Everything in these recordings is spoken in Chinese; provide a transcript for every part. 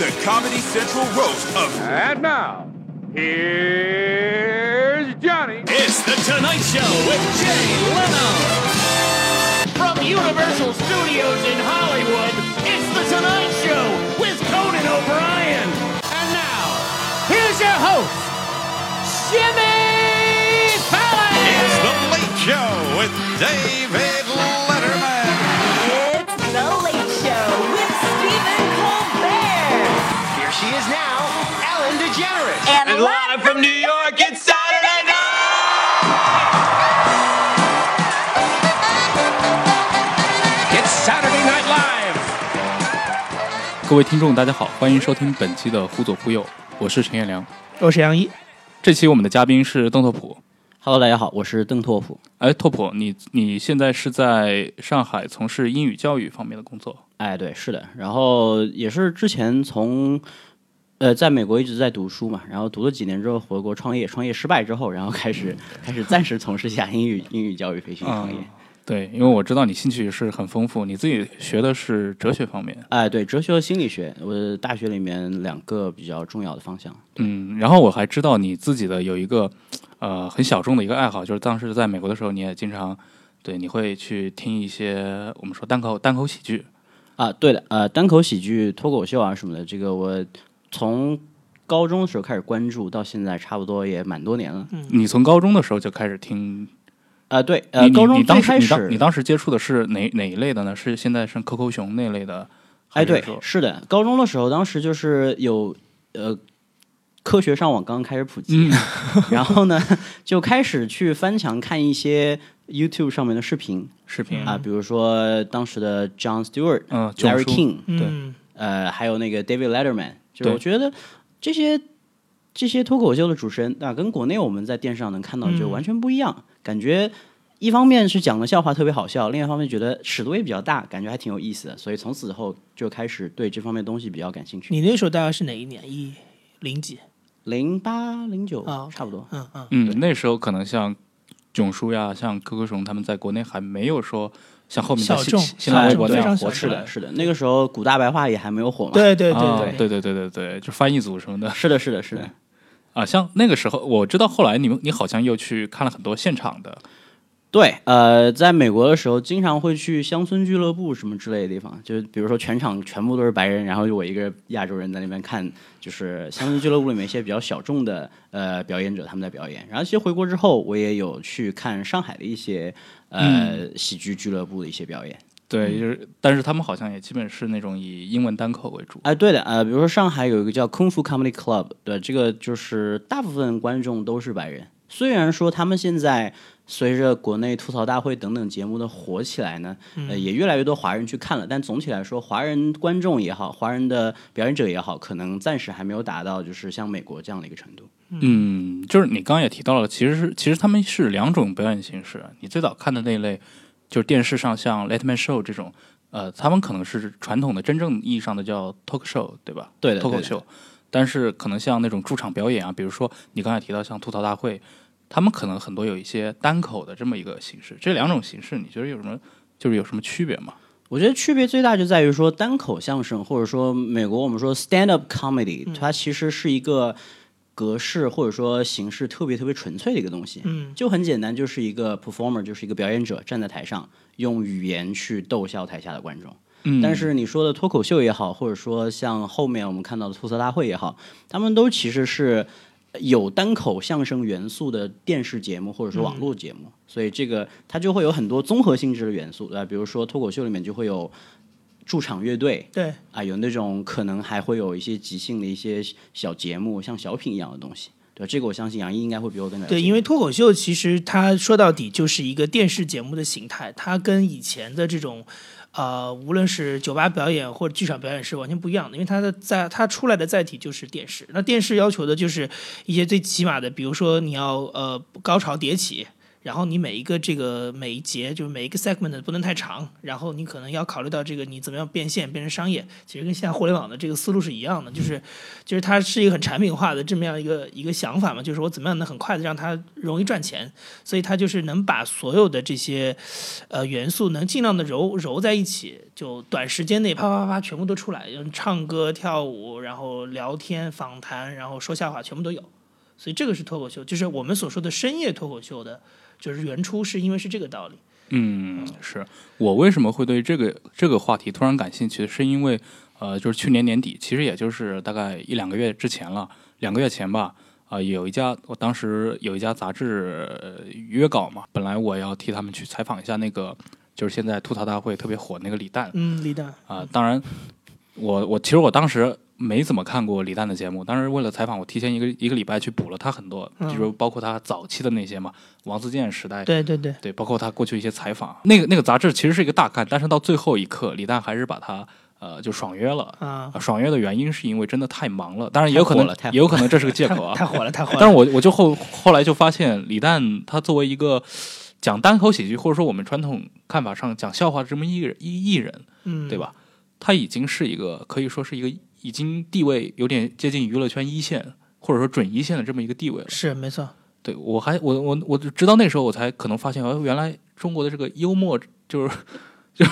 the Comedy Central roast of. And now, here's Johnny. It's the Tonight Show with Jay Leno. From Universal Studios in Hollywood, it's the Tonight Show with Conan O'Brien. And now, here's your host, Jimmy Fallon. It's the Late Show with David DeGeneres. And, And live from New York, it's Saturday night. It's Saturday Night Live. 各位听众，大家好，欢迎收听本期的《忽左忽右》，我是陈彦良。我是杨一，这期我们的嘉宾是邓拓普。Hello，大家好，我是邓拓普。哎，拓普，你你现在是在上海从事英语教育方面的工作？哎，对，是的，然后也是之前从呃在美国一直在读书嘛，然后读了几年之后回国创业，创业失败之后，然后开始 开始暂时从事一下英语英语教育培训创业。嗯对，因为我知道你兴趣是很丰富，你自己学的是哲学方面。哎，对，哲学和心理学，我大学里面两个比较重要的方向。嗯，然后我还知道你自己的有一个呃很小众的一个爱好，就是当时在美国的时候，你也经常对你会去听一些我们说单口单口喜剧。啊，对的，呃，单口喜剧、脱口秀啊什么的，这个我从高中的时候开始关注，到现在差不多也蛮多年了。嗯你从高中的时候就开始听啊，对，呃，高中你当时最开始你当你当时接触的是哪哪一类的呢？是现在是 QQ 熊那类的？哎，对是的，高中的时候，当时就是有呃，科学上网刚刚开始普及，嗯 然后呢，就开始去翻墙看一些 YouTube 上面的视频视频啊，比如说当时的 John Stewart、嗯囧 Larry King，嗯，呃，还有那个 David Letterman，就是对我觉得这些这些脱口秀的主持人啊，跟国内我们在电视上能看到就嗯完全不一样，感觉。一方面是讲的笑话特别好笑，另一方面觉得尺度也比较大，感觉还挺有意思的，所以从此后就开始对这方面东西比较感兴趣。你那时候大概是哪一年？一零几？零八零九啊差不多。嗯嗯，嗯，那时候可能像囧叔呀，像 QQ 熊他们在国内还没有说像后面在新小众新浪微博那非样火起来常小众是的，。是的，那个时候古大白话也还没有火嘛。，对对啊对对对对对对，就翻译组什么的是的，是的，是的。啊。像那个时候，我知道后来你们你好像又去看了很多现场的，对，呃，在美国的时候，经常会去乡村俱乐部什么之类的地方，就是比如说全场全部都是白人，然后就我一个亚洲人在那边看，就是乡村俱乐部里面一些比较小众的呃表演者他们在表演。然后其实回国之后，我也有去看上海的一些呃、喜剧俱乐部的一些表演。对，就是但是他们好像也基本是那种以英文单口为主。哎、对的，呃，比如说上海有一个叫空腹 Comedy Club，对，这个就是大部分观众都是白人。虽然说他们现在随着国内吐槽大会等等节目的火起来呢，呃，也越来越多华人去看了，但总体来说，华人观众也好，华人的表演者也好，可能暂时还没有达到就是像美国这样的一个程度。嗯，就是你刚刚也提到了，其实是其实他们是两种表演形式。你最早看的那类，就是电视上像 Letterman Show 这种，呃，他们可能是传统的真正意义上的叫 talk show，对吧？对的，脱口秀。但是可能像那种驻场表演啊，比如说你刚才提到像吐槽大会，他们可能很多有一些单口的这么一个形式。这两种形式，你觉得有什么就是有什么区别吗？我觉得区别最大就在于说单口相声，或者说美国我们说 stand up comedy，、它其实是一个格式或者说形式特别特别纯粹的一个东西。嗯，就很简单，就是一个 performer，就是一个表演者站在台上，用语言去逗笑台下的观众。嗯但是你说的脱口秀也好，或者说像后面我们看到的吐槽大会也好，他们都其实是有单口相声元素的电视节目或者是网络节目，所以这个它就会有很多综合性质的元素，对吧？比如说脱口秀里面就会有驻场乐队对，啊，有那种可能还会有一些即兴的一些小节目，像小品一样的东西。对，这个我相信杨毅应该会比我更了解。对，因为脱口秀其实它说到底就是一个电视节目的形态，它跟以前的这种。呃，无论是酒吧表演或者剧场表演是完全不一样的，因为它的在它出来的载体就是电视。那电视要求的就是一些最起码的，比如说你要呃高潮迭起，然后你每一个这个每一节就是每一个 segment 不能太长，然后你可能要考虑到这个你怎么样变现变成商业，其实跟现在互联网的这个思路是一样的，就是就是它是一个很产品化的这么样一个一个想法嘛，就是我怎么样能很快的让它容易赚钱，所以它就是能把所有的这些呃元素能尽量的揉揉在一起，就短时间内啪啪啪全部都出来，唱歌跳舞，然后聊天、访谈，然后说笑话，全部都有。所以这个是脱口秀，就是我们所说的深夜脱口秀的，就是原初是因为是这个道理。嗯，是我为什么会对这个这个话题突然感兴趣，是因为呃，就是去年年底，其实也就是大概一两个月之前了，两个月前吧。啊、有一家，我当时有一家杂志、呃约稿嘛，本来我要替他们去采访一下那个，就是现在吐槽大会特别火那个李诞，嗯，李诞啊，当然，我我其实我当时没怎么看过李诞的节目，当时为了采访，我提前一个一个礼拜去补了他很多，嗯就是包括他早期的那些嘛，王自健时代，对对对，对，包括他过去一些采访，那个那个杂志其实是一个大看，但是到最后一刻，李诞还是把他呃就爽约了。啊啊，爽约的原因是因为真的太忙了，当然也有可能也有可能这是个借口啊。太火了，太火了。但是我我就后后来就发现，李诞他作为一个讲单口喜剧，或者说我们传统看法上讲笑话的这么一人一艺人，嗯，对？吧？他已经是一个可以说是一个已经地位有点接近娱乐圈一线或者说准一线的这么一个地位了。是没错。对我还我我我直到那时候我才可能发现，哦，原来中国的这个幽默就是就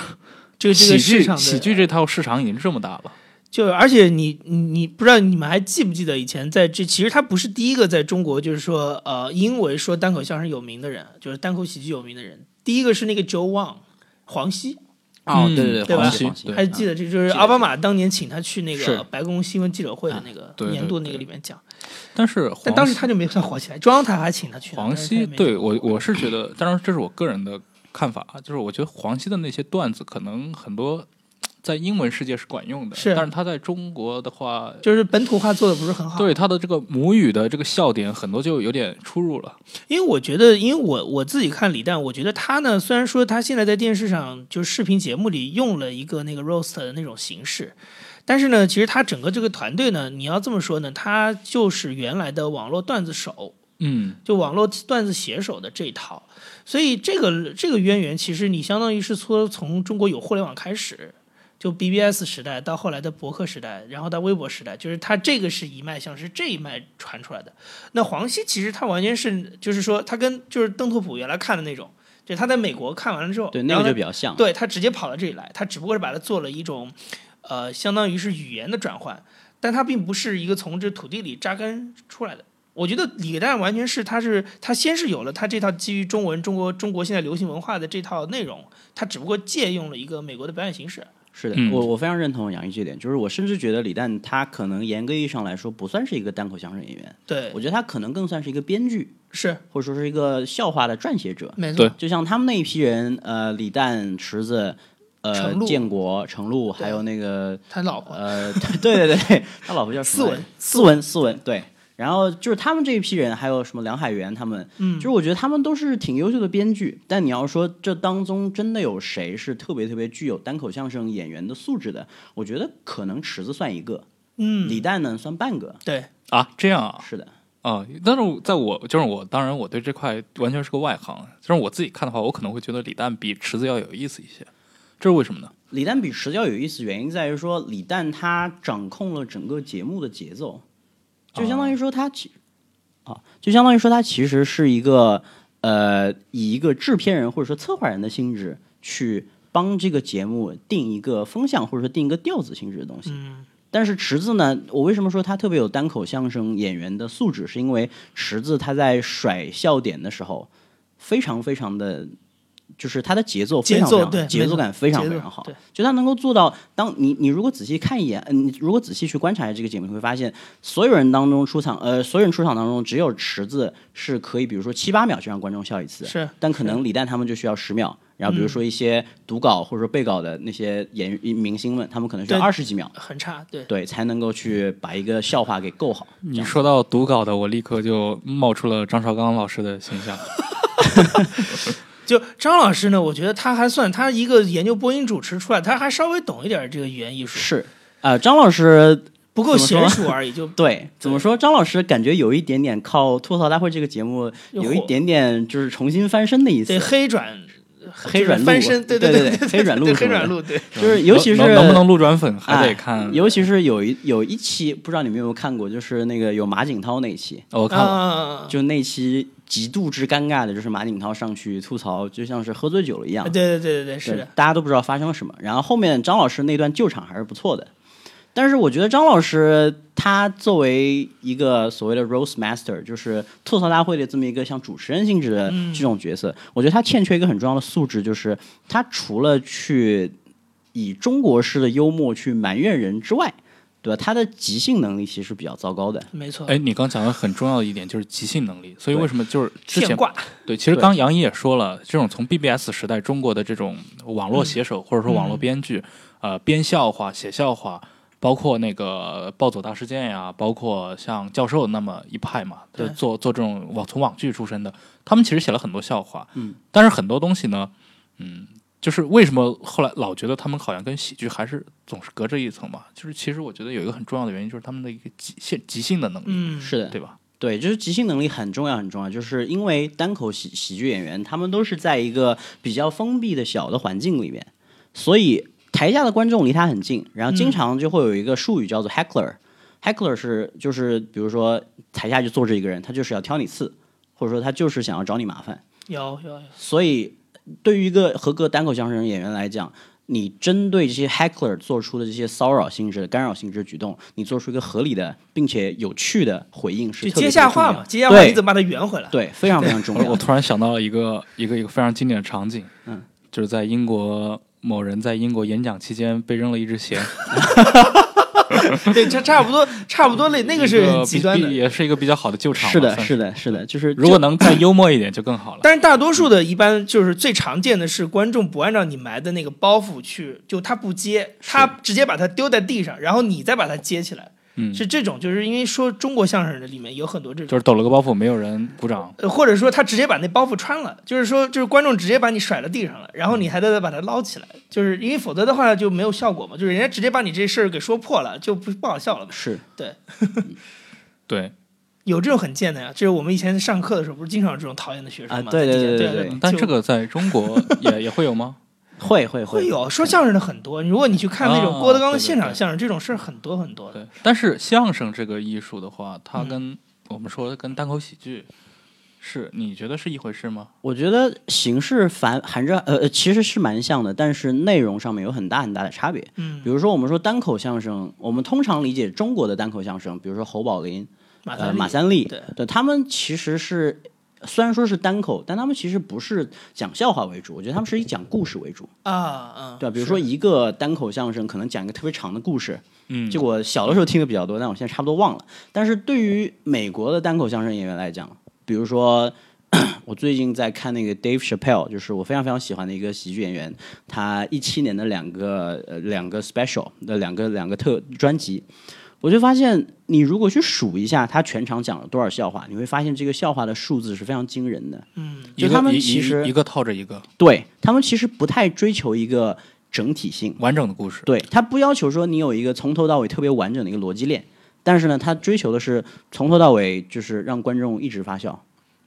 就这 喜个市场的剧喜剧这套市场已经这么大了。就而且你你你不知道你们还记不记得以前在这其实他不是第一个在中国就是说呃因为说单口相声有名的人，就是单口喜剧有名的人，第一个是那个 Joe Wang 黄西，哦，嗯对对对吧？黄西还记得这就是奥巴马当年请他去那个白宫新闻记者会的那个年度那个里面讲，但是但当时他就没算火起来，中央台还请他去呢。黄西对我我是觉得，当然这是我个人的看法啊，就是我觉得黄西的那些段子可能很多在英文世界是管用的，是但是他在中国的话，就是本土化做的不是很好。对他的这个母语的这个笑点很多就有点出入了。因为我觉得，因为我我自己看李诞，我觉得他呢，虽然说他现在在电视上就是视频节目里用了一个那个 roast 的那种形式，但是呢，其实他整个这个团队呢，你要这么说呢，他就是原来的网络段子手，嗯，就网络段子写手的这一套，所以这个这个渊源，其实你相当于是说从中国有互联网开始。就 BBS 时代到后来的博客时代，然后到微博时代，就是它这个是一脉相承，是这一脉传出来的。那黄西其实他完全是，就是说他跟就是邓拓普原来看的那种，就他在美国看完了之后，对那个就比较像，对他直接跑到这里来，他只不过是把它做了一种，呃，相当于是语言的转换，但他并不是一个从这土地里扎根出来的。我觉得李诞完全是，他是他先是有了他这套基于中文、中国中国现在流行文化的这套内容，他只不过借用了一个美国的表演形式。是的，嗯我我非常认同杨毅这点，就是我甚至觉得李诞他可能严格意义上来说不算是一个单口相声演员，对我，觉得他可能更算是一个编剧，是或者说是一个笑话的撰写者。没错，就像他们那一批人，呃，李诞、池子、呃建国、程璐，还有那个他老婆。呃，对对对对，他老婆叫 什么来着？斯文，斯文，对。然后就是他们这一批人，还有什么梁海源他们，嗯就是我觉得他们都是挺优秀的编剧。但你要说这当中真的有谁是特别特别具有单口相声演员的素质的，我觉得可能池子算一个，嗯，李诞呢算半个。对，啊，这样啊，是的，啊，但是在我就是我，当然我对这块完全是个外行。就是我自己看的话，我可能会觉得李诞比池子要有意思一些，这是为什么呢？李诞比池子要有意思，原因在于说李诞他掌控了整个节目的节奏，就相当于说他其啊，就相当于说他其实是一个呃，以一个制片人或者说策划人的性质去帮这个节目定一个风向，或者说定一个调子性质的东西。嗯，但是池子呢，我为什么说他特别有单口相声演员的素质？是因为池子他在甩笑点的时候，非常非常的，就是他的节奏非常非常奏对节奏感非常非常好对，就他能够做到，当你你如果仔细看一眼，嗯，你如果仔细去观察这个节目，你会发现所有人当中出场，呃，所有人出场当中，只有池子是可以，比如说七八秒就让观众笑一次，是但可能李诞他们就需要十秒。然后比如说一些读稿或者说背稿的那些演员明星们，他们可能需要二十几秒，很差，对，对，才能够去把一个笑话给够好。你说到读稿的，我立刻就冒出了张绍刚老师的形象。就张老师呢，我觉得他还算他一个研究播音主持出来，他还稍微懂一点这个语言艺术，是，呃，张老师不够娴熟而已。就 对怎么说？张老师感觉有一点点靠吐槽大会这个节目，有一点点就是重新翻身的意思对。黑转黑转路翻身，对对对对黑转路黑转路，对，就是尤其是能能不能路转粉，还得哎看。尤其是有一有一期，不知道你们有没有看过，就是那个有马景涛那一期，我看了，啊，就那期极度之尴尬的，就是马景涛上去吐槽，就像是喝醉酒了一样。对对对对对，是的，大家都不知道发生了什么。然后后面张老师那段救场还是不错的，但是我觉得张老师他作为一个所谓的 roast master，就是吐槽大会的这么一个像主持人性质的这种角色，我觉得他欠缺一个很重要的素质，就是他除了去以中国式的幽默去埋怨人之外，对吧？他的即兴能力其实比较糟糕的。没错，哎，你刚讲的很重要的一点就是即兴能力，所以为什么就是之前现挂，对，其实刚杨一也说了，这种从 BBS 时代中国的这种网络写手、或者说网络编剧，呃，编笑话、写笑话，包括那个暴走大事件呀，包括像教授那么一派嘛，就做做这种网从网剧出身的，他们其实写了很多笑话，嗯，但是很多东西呢，嗯。就是为什么后来老觉得他们好像跟喜剧还是总是隔着一层嘛？就是其实我觉得有一个很重要的原因，就是他们的一个即兴即兴的能力，嗯，是的，对吧？对，就是即兴能力很重要，很重要。就是因为单口喜喜剧演员，他们都是在一个比较封闭的小的环境里面，所以台下的观众离他很近，然后经常就会有一个术语叫做 heckler。heckler 是就是比如说台下就坐着一个人，他就是要挑你刺，或者说他就是想要找你麻烦。有有有，所以对于一个合格单口相声演员来讲，你针对这些 heckler 做出的这些骚扰性质、干扰性质的举动，你做出一个合理的并且有趣的回应是就特别接下话嘛，接下话你怎么把它圆回来？对，非常非常重要 我。突然想到了一个一个一个非常经典的场景，嗯，就是在英国某人在英国演讲期间被扔了一只鞋，对，差差不多差不多类，那个是很极端的。也是一个比较好的救场。是的，是的，是的，就是如果能再幽默一点就更好了。但是大多数的一般就是最常见的是观众不按照你埋的那个包袱去，就他不接，他直接把它丢在地上，然后你再把它接起来，嗯，是这种，就是因为说中国相声的里面有很多这种，就是抖了个包袱，没有人鼓掌。呃或者说他直接把那包袱穿了，就是说就是观众直接把你甩到地上了，然后你还得再把它捞起来，就是因为否则的话就没有效果嘛，就是人家直接把你这事儿给说破了，就不不好笑了嘛。是对，对，有这种很贱的呀，就是我们以前上课的时候不是经常有这种讨厌的学生嘛？对对对对但这个在中国也 也会有吗？会会会有说相声的很多，如果你去看那种哦郭德纲现场相声，这种事儿很多很多的。对，但是相声这个艺术的话，它嗯跟我们说的跟单口喜剧是，你觉得是一回事吗？我觉得形式反含着呃呃其实是蛮像的，但是内容上面有很大很大的差别。嗯比，如说我们说单口相声，我们通常理解中国的单口相声，比如说侯宝林、呃马三立马三立，对他们其实是虽然说是单口，但他们其实不是讲笑话为主，我觉得他们是以讲故事为主，啊嗯，对吧？比如说一个单口相声可能讲一个特别长的故事，嗯，就我小的时候听的比较多，但我现在差不多忘了。但是对于美国的单口相声演员来讲，比如说 我最近在看那个 Dave Chappelle，就是我非常非常喜欢的一个喜剧演员，他一七年的两个呃两个 special 的两个两个特专辑，我就发现你如果去数一下他全场讲了多少笑话，你会发现这个笑话的数字是非常惊人的。嗯，就他们其实一一个套着一个对他们其实不太追求一个整体性，完整的故事。对他不要求说你有一个从头到尾特别完整的一个逻辑链，但是呢，他追求的是从头到尾就是让观众一直发笑。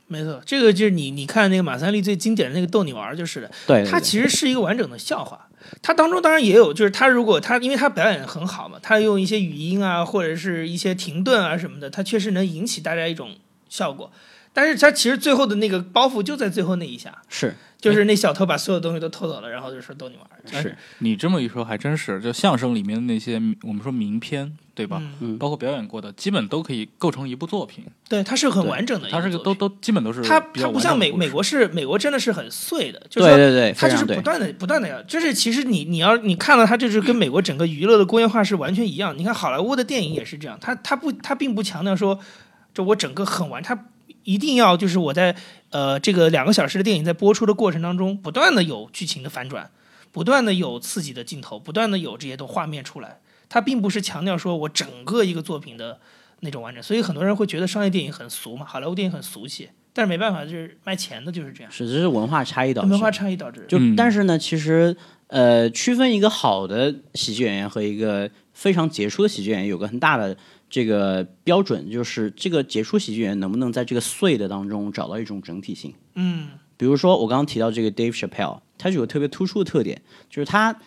没错，这个就是你你看那个马三立最经典的那个逗你玩就是的，对，他其实是一个完整的笑话。它当中当然也有，就是他如果他因为他表演很好嘛，他用一些语音啊，或者是一些停顿啊什么的，他确实能引起大家一种效果。但是他其实最后的那个包袱就在最后那一下，是就是那小偷把所有东西都偷走了，然后就说逗你玩儿。是，你这么一说还真是，就相声里面的那些我们说名篇，对吧？嗯，嗯包括表演过的，基本都可以构成一部作品。对，它是很完整的它是个都都基本都是它它不像美美国是美国真的是很碎的，就是说对对对，它就是不。断的不断的要，就是其实你你要你看到它就是跟美国整个娱乐的工业化是完全一样。你看好莱坞的电影也是这样，它它不它并不强调说，就我整个很完，它一定要就是我在呃这个两个小时的电影在播出的过程当中，不断的有剧情的反转，不断的有刺激的镜头，不断的有这些的画面出来。它并不是强调说我整个一个作品的那种完整，所以很多人会觉得商业电影很俗嘛，好莱坞电影很俗气。但是没办法，就是卖钱的就是这样，是，这是文化差异导致的。文化差异导致。就、嗯但是呢，其实呃，区分一个好的喜剧演员和一个非常杰出的喜剧演员有个很大的这个标准，就是这个杰出喜剧演员能不能在这个碎的当中找到一种整体性。嗯比如说我刚刚提到这个 Dave Chappelle，他就有特别突出的特点，就是他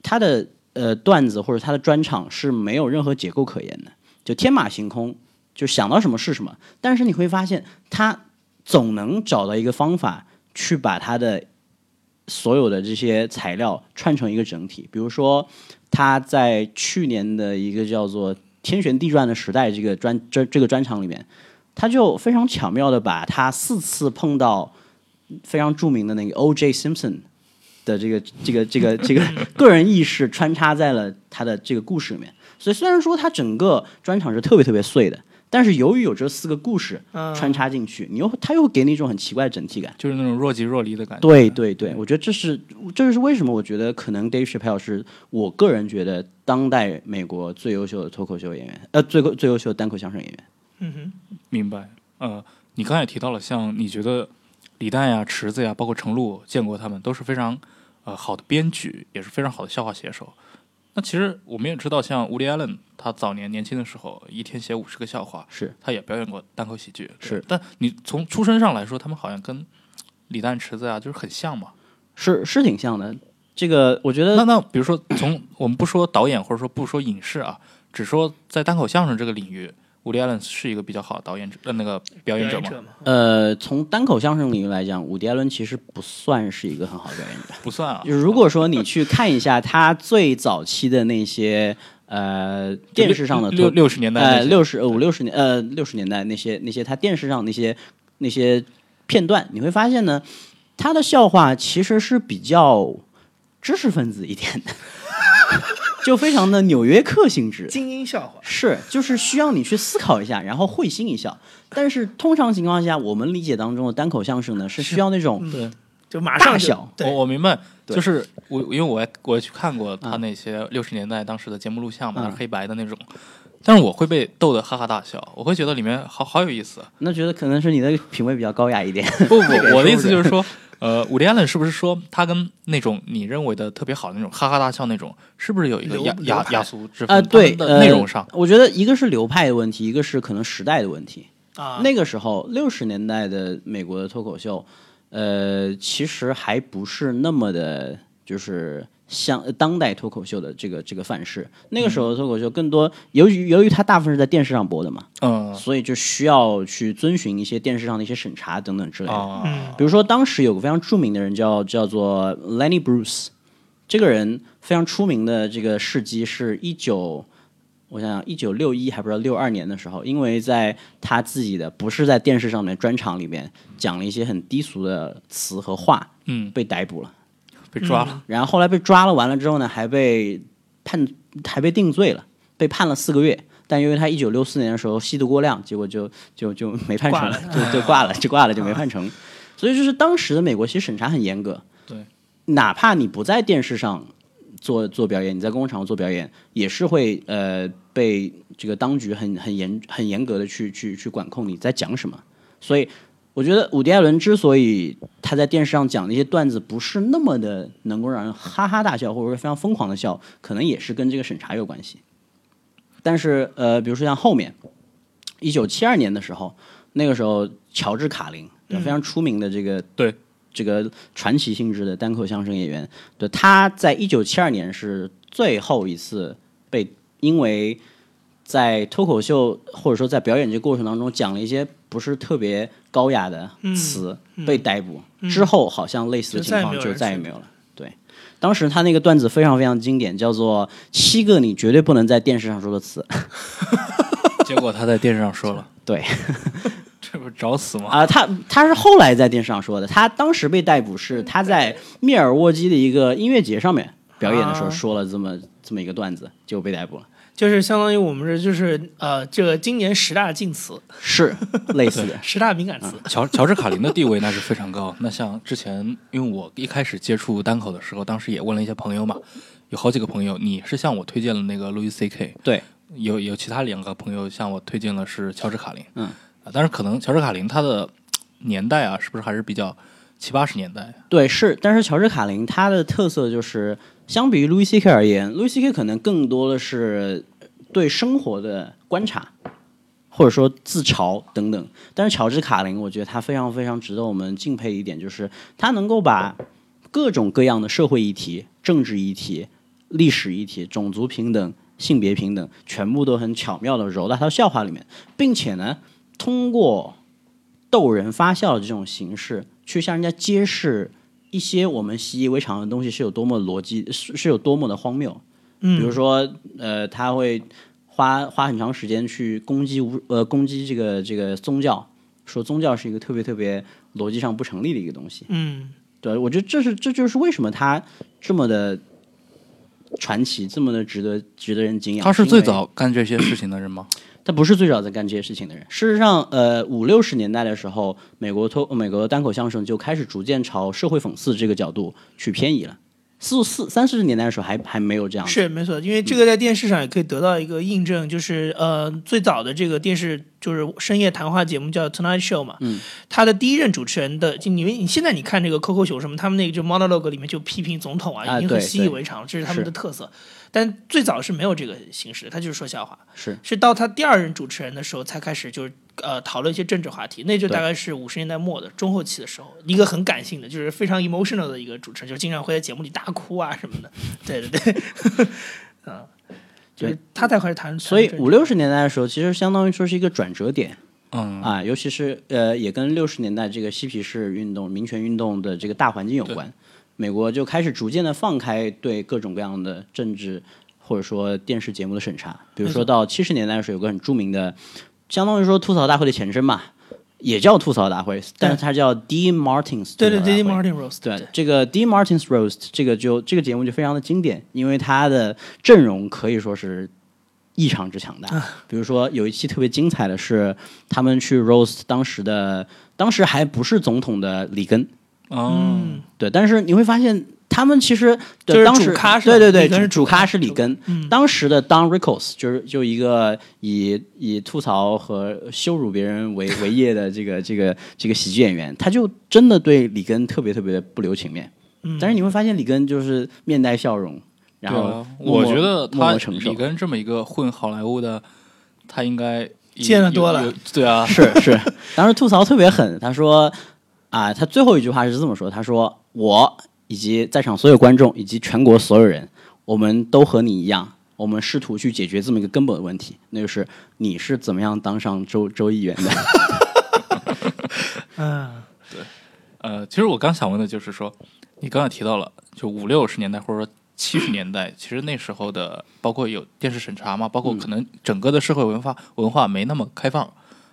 他的呃段子或者他的专场是没有任何结构可言的，就天马行空，就想到什么是什么。但是你会发现，他总能找到一个方法去把他的所有的这些材料串成一个整体。比如说，他在去年的一个叫做《天旋地转的时代》这个专这这个专场里面，他就非常巧妙的把他四次碰到非常著名的那个 O.J. Simpson 的这个这个这个这个 个人意识穿插在了他的这个故事里面。所以虽然说他整个专场是特别特别碎的，但是由于有这四个故事嗯穿插进去，你又他又给你一种很奇怪的整体感。就是那种若即若离的感觉。对对对，我觉得这是这就是为什么我觉得可能 Dave Chappelle 是我个人觉得当代美国最优秀的脱口秀演员，呃，最最优秀的单口相声演员。嗯哼，明白。呃，你刚才也提到了，像你觉得李诞呀、池子呀，包括程璐，见过他们都是非常呃好的编剧，也是非常好的笑话写手。那其实我们也知道，像 Woody Allen，他早年年轻的时候一天写五十个笑话，是他也表演过单口喜剧。是但你从出身上来说，他们好像跟李诞、池子啊就是很像嘛。是是挺像的。这个我觉得那那比如说，从我们不说导演或者说不说影视啊，只说在单口相声这个领域，Woody Allen 是一个比较好的导演者，呃，那个表演者吗？嘛，呃，从单口相声领域来讲，伍迪·艾伦其实不算是一个很好的表演者。不算啊。就是如果说你去看一下他最早期的那些呃电视上的脱六六十年代呃六十呃五六十年呃六十年代那些那些他电视上那些那些片段，你会发现呢，他的笑话其实是比较知识分子一点的，就非常的纽约客性质。精英笑话，是，就是需要你去思考一下，然后会心一笑。但是通常情况下，我们理解当中的单口相声呢，是需要那种对，就马上大笑我对，我明白，就是我因为我也我也去看过他那些六十年代当时的节目录像嘛，黑白的那种，但是我会被逗得哈哈大笑，我会觉得里面好好有意思。那觉得可能是你的品味比较高雅一点。不不，我的意思就是说，呃，伍迪·艾伦是不是说他跟那种你认为的特别好的那种哈哈大笑那种，是不是有一个雅雅雅俗之分？呃？对，内容上呃，我觉得一个是流派的问题，一个是可能时代的问题。啊，那个时候六十年代的美国的脱口秀，呃，其实还不是那么的，就是像呃当代脱口秀的这个这个范式。那个时候的脱口秀更多，由于由于它大部分是在电视上播的嘛，嗯所以就需要去遵循一些电视上的一些审查等等之类的。嗯，比如说，当时有个非常著名的人叫叫做 Lenny Bruce，这个人非常出名的这个事迹是一九，我想想，一九六一还不知道六二年的时候，因为在他自己的不是在电视上面专场里面讲了一些很低俗的词和话，嗯，被逮捕了。被抓了，然后后来被抓了，完了之后呢，还被判还被定罪了，被判了四个月。但因为他一九六四年的时候吸毒过量，结果就就就没判成了就就挂了，就挂了，就没判成。所以就是当时的美国其实审查很严格，对，哪怕你不在电视上做做表演，你在公共场合做表演，也是会呃被这个当局很很严很严格的去去去管控你在讲什么。所以我觉得伍迪·艾伦之所以他在电视上讲那些段子不是那么的能够让人哈哈大笑，或者说非常疯狂的笑，可能也是跟这个审查有关系。但是呃，比如说像后面一九七二年的时候，那个时候乔治·卡林，对非常出名的这个对这个传奇性质的单口相声演员，对，他在一九七二年是最后一次被因为在脱口秀或者说在表演这个过程当中讲了一些不是特别高雅的词、被逮捕，之后好像类似的情况就再也没有了。对，当时他那个段子非常非常经典，叫做“七个你绝对不能在电视上说的词 结果他在电视上说了，”。对，这不找死吗？啊、他他是后来在电视上说的，他当时被逮捕是他在密尔沃基的一个音乐节上面表演的时候啊说了这么、这么一个段子，结果被逮捕了。就是相当于我们这就是呃，这个今年十大禁词、是类似的，十大敏感词，乔乔治卡林的地位那是非常高。那像之前，因为我一开始接触单口的时候，当时也问了一些朋友嘛，有好几个朋友，你是向我推荐了那个路易 C K，对，有有其他两个朋友向我推荐了是乔治卡林，嗯啊，但是可能乔治卡林他的年代啊，是不是还是比较七八十年代？对是，但是乔治卡林他的特色就是，相比于路易 C K 而言，路易 C K 可能更多的是对生活的观察，或者说自嘲等等。但是乔治卡林，我觉得他非常非常值得我们敬佩一点，就是他能够把各种各样的社会议题、政治议题、历史议题、种族平等、性别平等，全部都很巧妙的揉到他的笑话里面，并且呢，通过逗人发笑的这种形式，去向人家揭示一些我们习以为常的东西是有多么逻辑，是是有多么的荒谬。嗯比如说呃，他会花花很长时间去攻击无呃攻击这个这个宗教，说宗教是一个特别特别逻辑上不成立的一个东西。嗯对，我觉得这是这就是为什么他这么的传奇，这么的值得值得人敬仰。他是最早干这些事情的人吗？他不是最早在干这些事情的人。事实上，呃，五六十年代的时候，美国脱美国单口相声就开始逐渐朝社会讽刺这个角度去偏移了。四四三四十年代的时候还还没有这样，是没错，因为这个在电视上也可以得到一个印证，就是呃，最早的这个电视就是深夜谈话节目叫 Tonight Show 嘛，嗯，他的第一任主持人的，就你们你现在你看这个 Coco 熊什么，他们那个就 monologue 里面就批评总统啊，已经很习以为常了，这是他们的特色。但最早是没有这个形式的，他就是说笑话。是是到他第二任主持人的时候才开始就是呃讨论一些政治话题，那就大概是五十年代末的中后期的时候，一个很感性的，就是非常 emotional 的一个主持人，就经常会在节目里大哭啊什么的。对 对对，啊，就是他才开始谈。所以五六十年代的时候，其实相当于说是一个转折点嗯，啊，尤其是呃，也跟六十年代这个嬉皮士运动、民权运动的这个大环境有关。美国就开始逐渐的放开对各种各样的政治或者说电视节目的审查，比如说到七十年代的时候，有个很著名的，相当于说吐槽大会的前身吧，也叫吐槽大会，但是它叫 Dean Martin's 对对对吐槽大会，Martin roast 对，这个 Dean Martin's Roast 这个就这个节目就非常的经典，因为它的阵容可以说是异常之强大。比如说有一期特别精彩的是，他们去 roast 当时的当时还不是总统的里根，哦，对，但是你会发现他们其实就是当时主咖是对对对，里根是主主咖咖是里根。嗯当时的 Don Rickles 就是就一个以以吐槽和羞辱别人为 为业的这个这个这个喜剧演员，他就真的对里根特别特别的不留情面。嗯但是你会发现里根就是面带笑容，然后我觉得他默承受里。根这么一个混好莱坞的，他应该见的多了对啊，是是，当时吐槽特别狠。他说啊，他最后一句话是这么说：他说我以及在场所有观众以及全国所有人，我们都和你一样，我们试图去解决这么一个根本的问题，那就是你是怎么样当上州州议员的。嗯，对呃，其实我刚想问的就是说，你刚才提到了，就五六十年代或者说七十年代，其实那时候的包括有电视审查嘛，包括可能整个的社会文化文化没那么开放，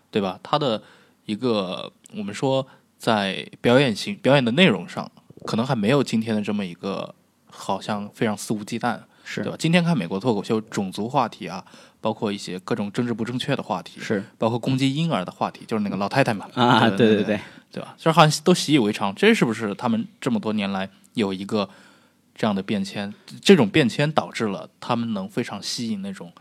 对吧？它的一个我们说在表演型表演的内容上，可能还没有今天的这么一个好像非常肆无忌惮，是对吧？今天看美国脱口秀，种族话题啊，包括一些各种政治不正确的话题，是包括攻击婴儿的话题，就是那个老太太嘛，啊，对对对对，对吧？就是好像都习以为常，这是不是他们这么多年来有一个这样的变迁？这种变迁导致了他们能非常吸引那种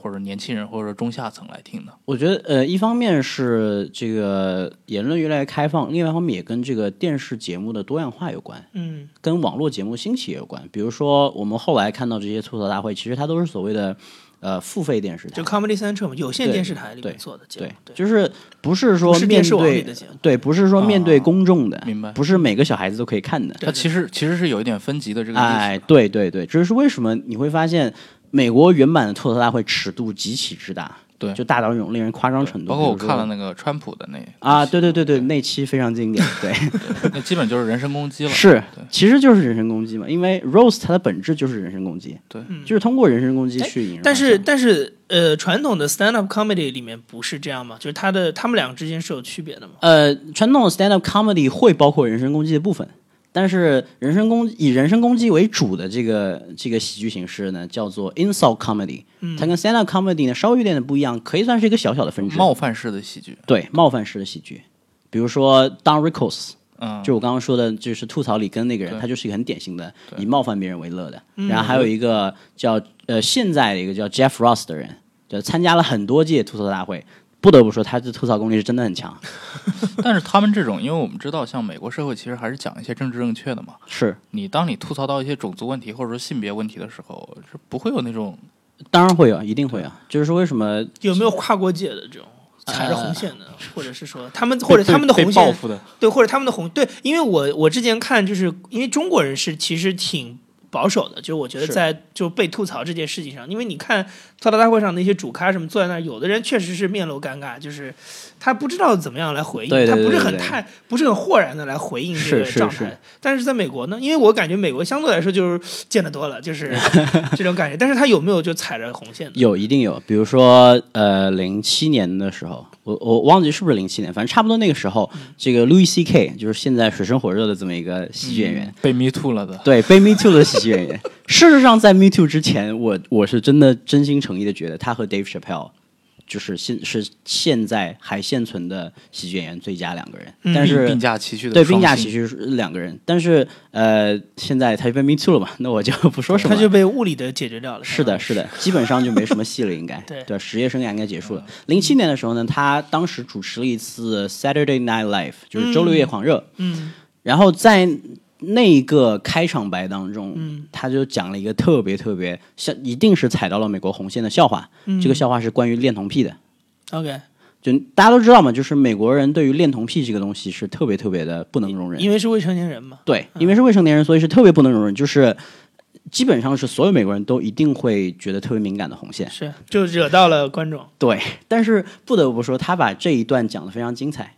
或者年轻人或者中下层来听的。我觉得呃，一方面是这个言论越来越开放，另外一方面也跟这个电视节目的多样化有关。嗯，跟网络节目兴起也有关。比如说，我们后来看到这些吐槽大会，其实它都是所谓的呃付费电视台就，Comedy Central 嘛，有线电视台里对面做的节目对，，对，就是不是说面对的对，不是说面对啊公众的，明白不是每个小孩子都可以看的。它其实其实是有一点分级的这个意思。哎，对对对，这是为什么你会发现美国原版的吐槽大会尺度极其之大，对就大到一种令人夸张程度。包括我看了那个川普的那啊，对对对对，那期非常经典，对。那基本就是人身攻击了。是对，其实就是人身攻击嘛，因为 roast 它的本质就是人身攻击，对，就是通过人身攻击去引但是但是呃，传统的 stand up comedy 里面不是这样吗？就是他的他们两个之间是有区别的吗？呃，传统的 stand up comedy 会包括人身攻击的部分，但是人身攻以人身攻击为主的这个这个喜剧形式呢，叫做 insult comedy，、嗯它跟 stand up comedy 呢稍微有点不一样，可以算是一个小小的分支。冒犯式的喜剧，对冒犯式的喜剧，比如说 Don Rickles。嗯，就我刚刚说的，就是吐槽里根那个人，他就是一个很典型的以冒犯别人为乐的。然后还有一个叫呃现在的一个叫 Jeff Ross 的人，就参加了很多届吐槽大会，不得不说他的吐槽功力是真的很强。但是他们这种，因为我们知道，像美国社会其实还是讲一些政治正确的嘛。是，你当你吐槽到一些种族问题或者说性别问题的时候，是不会有那种当然会有，一定会有。就是说为什么有没有跨过界的这种踩着红线的，或者是说他们或者他们的红线对，或者他们的红对，因为我我之前看就是因为中国人是其实挺保守的，就是我觉得在就被吐槽这件事情上，因为你看吐槽大会上那些主咖什么坐在那儿，有的人确实是面露尴尬，就是他不知道怎么样来回应，对对他不是很太不是很豁然的来回应这个状态。是但是在美国呢，因为我感觉美国相对来说就是见得多了，就是 这种感觉。但是他有没有就踩着红线的？有一定有，比如说呃，零七年的时候，我我忘记是不是零七年，反正差不多那个时候，这个 Louis C K 就是现在水深火热的这么一个喜剧演员，被 Me Too 了的，对，被 Me Too 的喜剧演员。事实上，在 Me Too 之前，我我是真的真心诚意的觉得他和 Dave Chappelle 就是现是现在还现存的喜剧演员最佳两个人，但是并驾齐驱的对并驾齐驱是两个人，但是呃，现在他就被 Me Too 了嘛，那我就不说什么了。他就被物理的解决掉了。是的，是的，基本上就没什么戏了，应该 对职业生涯应该结束了。零七年的时候呢，他当时主持了一次 Saturday Night Live，就是周六夜狂热，嗯然后在那一个开场白当中，嗯他就讲了一个特别特别像一定是踩到了美国红线的笑话。嗯这个笑话是关于恋童癖的。，OK，就大家都知道嘛，就是美国人对于恋童癖这个东西是特别特别的不能容忍。因为是未成年人嘛。对，因为是未成年人，所以是特别不能容忍，就是基本上是所有美国人都一定会觉得特别敏感的红线。是，就惹到了观众。对，但是不得不说，他把这一段讲的非常精彩。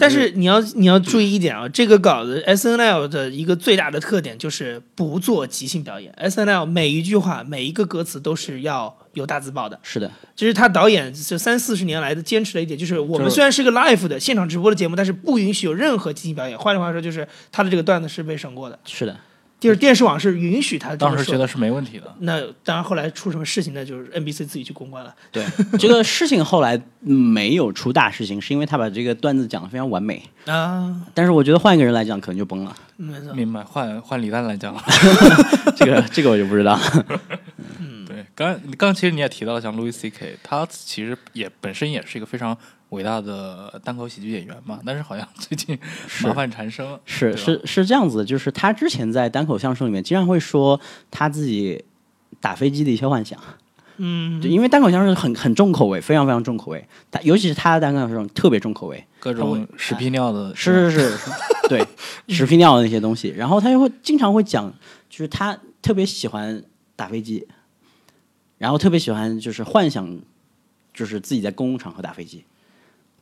但是你要你要注意一点啊，这个稿子 S N L 的一个最大的特点就是不做即兴表演。S N L 每一句话每一个歌词都是要有大字报的，是的，这是他导演这三四十年来的坚持的一点，就是我们虽然是个 live 的现场直播的节目，但是不允许有任何即兴表演。换句话说，就是他的这个段子是被审过的，是的，就是电视网是允许他。当时觉得是没问题的。那当然，后来出什么事情呢？就是 NBC 自己去公关了。对这个事情后来嗯没有出大事情，是因为他把这个段子讲得非常完美。啊，但是我觉得换一个人来讲，可能就崩了。没错。明白，换换李诞来讲了。这个这个我就不知道。对，刚刚其实你也提到了，像 Louis C.K.，他其实也本身也是一个非常伟大的单口喜剧演员嘛，但是好像最近麻烦缠身了。是是是这样子，就是他之前在单口相声里面经常会说他自己打飞机的一些幻想。嗯，就因为单口相声很很重口味，非常非常重口味。他尤其是他的单口相声特别重口味，各种屎屁尿的，是是是，对，屎屁尿的那些东西。然后他就会经常会讲，就是他特别喜欢打飞机，然后特别喜欢就是幻想，就是自己在公共场合打飞机。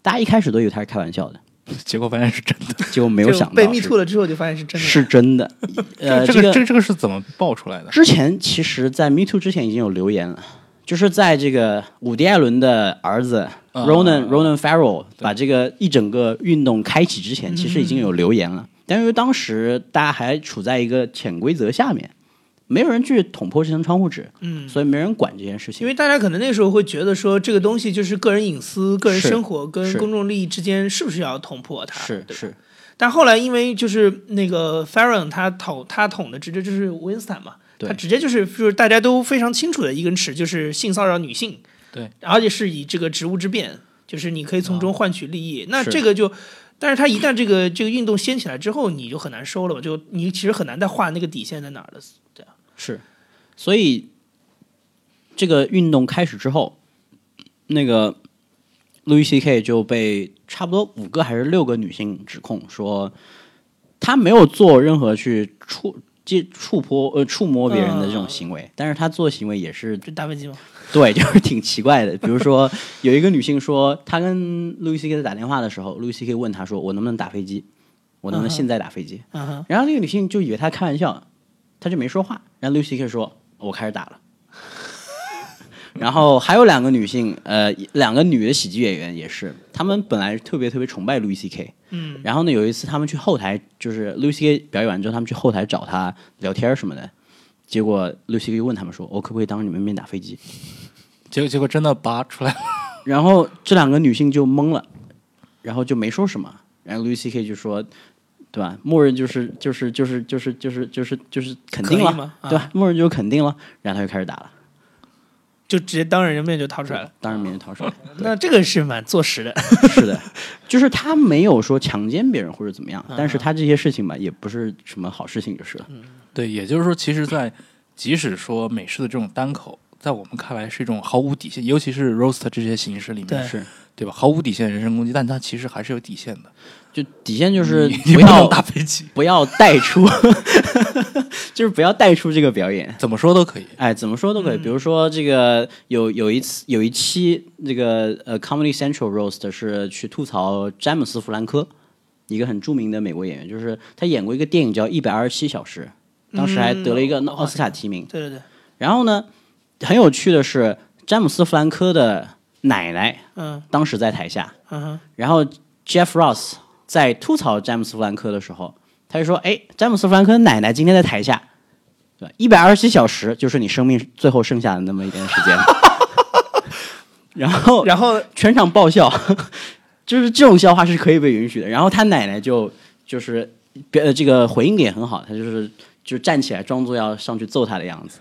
大家一开始都以为他是开玩笑的，结果发现是真的。结果没有想到被 me too 了之后，就发现是真的。是真的。呃，这个个这个这个是怎么爆出来的？之前其实，在 Me Too 之前已经有留言了，就是在这个伍迪·艾伦的儿子啊 Ronan、Ronan Farrow 把这个一整个运动开启之前，其实已经有留言了，但因为当时大家还处在一个潜规则下面，没有人去捅破这层窗户纸，嗯，所以没人管这件事情。因为大家可能那时候会觉得说，这个东西就是个人隐私、个人生活跟公众利益之间是不是要捅破它？是是但后来因为就是那个 Farron 他捅他捅的直接就是 Winston 嘛，他直接就是就是大家都非常清楚的一根尺，就是性骚扰女性，对，而且是以这个职务之便，就是你可以从中换取利益。那这个就，但是他一旦这个这个运动掀起来之后，你就很难收了嘛，就你其实很难再画那个底线在哪儿了。是，所以这个运动开始之后，那个路易 C K 就被差不多五个还是六个女性指控说，他没有做任何去触接触摸呃触摸别人的这种行为，但是他做行为也是就打飞机吗，对，就是挺奇怪的。比如说，有一个女性说，她跟路易 C K 在打电话的时候，路易 C K 问她说：“我能不能打飞机？我能不能现在打飞机？”然后那个女性就以为他开玩笑，她就没说话。然后 Lucy K 说：“我开始打了。”然后还有两个女性，呃，两个女的喜剧演员也是，她们本来特别特别崇拜 Louis C K，嗯，然后呢，有一次他们去后台，就是 Louis C K 表演完之后，他们去后台找他聊天什么的，结果 Louis C K 问他们说：“我可不可以当着你们面打飞机结果结果真的拔出来了。？”然后这两个女性就懵了，然后就没说什么。然后 Louis C K 就说：“对吧？默认就是就是就是就是就是就是就是肯定了对吧？默认就是肯定了。”然后他就开始打了，就直接当着人面就掏出来了。当然没人掏出来。那这个是蛮坐实的。是的，就是他没有说强奸别人或者怎么样，嗯但是他这些事情吧，也不是什么好事情，就是了。对，也就是说，其实在，即使说美式的这种单口，在我们看来是一种毫无底线，尤其是 roast 这些形式里面，是对吧？毫无底线人身攻击，但他其实还是有底线的。就底线就是不不要打飞机，不要带出，就是不要带出这个表演。怎么说都可以。哎，怎么说都可以。比如说，这个有有一次有一期这个呃 Comedy Central roast 是去吐槽詹姆斯·弗兰科，一个很著名的美国演员，就是他演过一个电影叫《一百二十七小时》，当时还得了一个嗯奥斯卡提名。对对对，然后呢，很有趣的是，詹姆斯·弗兰科的奶奶嗯当时在台下，嗯哼，然后 Jeff Ross 在吐槽詹姆斯·弗兰科的时候，他就说：“哎，詹姆斯·弗兰科的奶奶今天在台下，对吧？一百二十七小时就是你生命最后剩下的那么一点时间。”然后，然后全场爆笑，就是这种笑话是可以被允许的。然后他奶奶就就是呃这个回应的也很好，他就是就站起来装作要上去揍他的样子。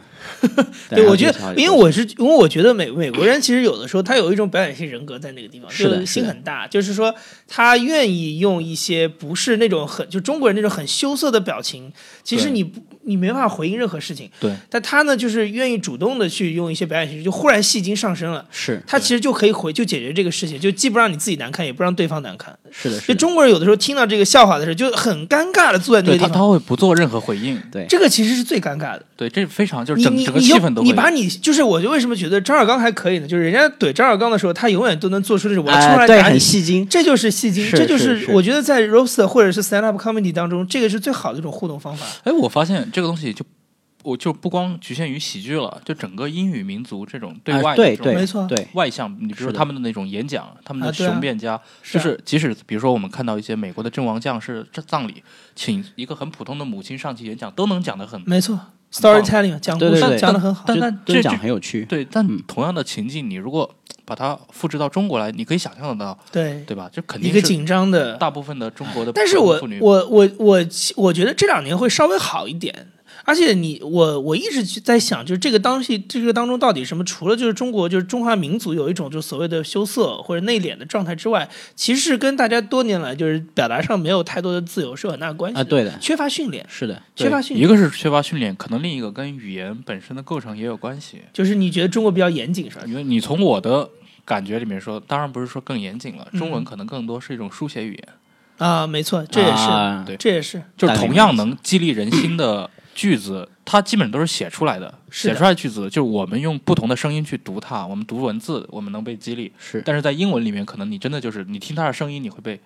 对，我觉得，因为我是因为我觉得美美国人其实有的时候他有一种表演性人格在那个地方，是的心很大，就是说他愿意用一些不是那种很就中国人那种很羞涩的表情，其实你不你没办法回应任何事情，对，但他呢就是愿意主动的去用一些表演形式，就忽然戏精上身了。是他其实就可以回就解决这个事情，就既不让你自己难看，也不让对方难看。是的，是就，中国人有的时候听到这个笑话的时候，就很尴尬的坐在那个地方。他会不做任何回应。对这个其实是最尴尬的。对，这非常就是整整个气氛都你把你就是我就为什么觉得张绍刚还可以呢？就是人家怼张绍刚的时候，他永远都能做出那种我要冲上哎，对，来打你很，戏精。这就是戏精，这就是是我觉得在 roast 或者是 stand up comedy 当中，这个是最好的一种互动方法。哎，我发现这个东西就我就不光局限于喜剧了，就整个英语民族这种对啊外的这种对对，没错对，外向，你比如说他们的那种演讲，他们的雄辩家，就是即使比如说我们看到一些美国的阵亡将士这葬礼，请一个很普通的母亲上去演讲，都能讲得很没错，storytelling 讲故事讲的很好。但但这真讲这很有趣。对。但嗯同样的情境，你如果把它复制到中国来，你可以想象得到，对，对吧？这肯定是一个紧张的。大部分的中国的但是我我我我我觉得这两年会稍微好一点。而且你我我一直在想，就是这个当戏这个当中到底什么？除了就是中国就是中华民族有一种就所谓的羞涩或者内敛的状态之外，其实是跟大家多年来就是表达上没有太多的自由是有很大关系啊对的缺乏训练，是的，缺乏训练。一个是缺乏训练，可能另一个跟语言本身的构成也有关系。就是你觉得中国比较严谨是吧？因为你从我的感觉里面说，当然不是说更严谨了，中嗯文可能更多是一种书写语言，啊，没错，这也是，啊对这也是，就是同样能激励人心的句子，它基本上都是写出来的。的写出来的句子，就是我们用不同的声音去读它，我们读文字，我们能被激励。是但是在英文里面，可能你真的就是你听它的声音，你会被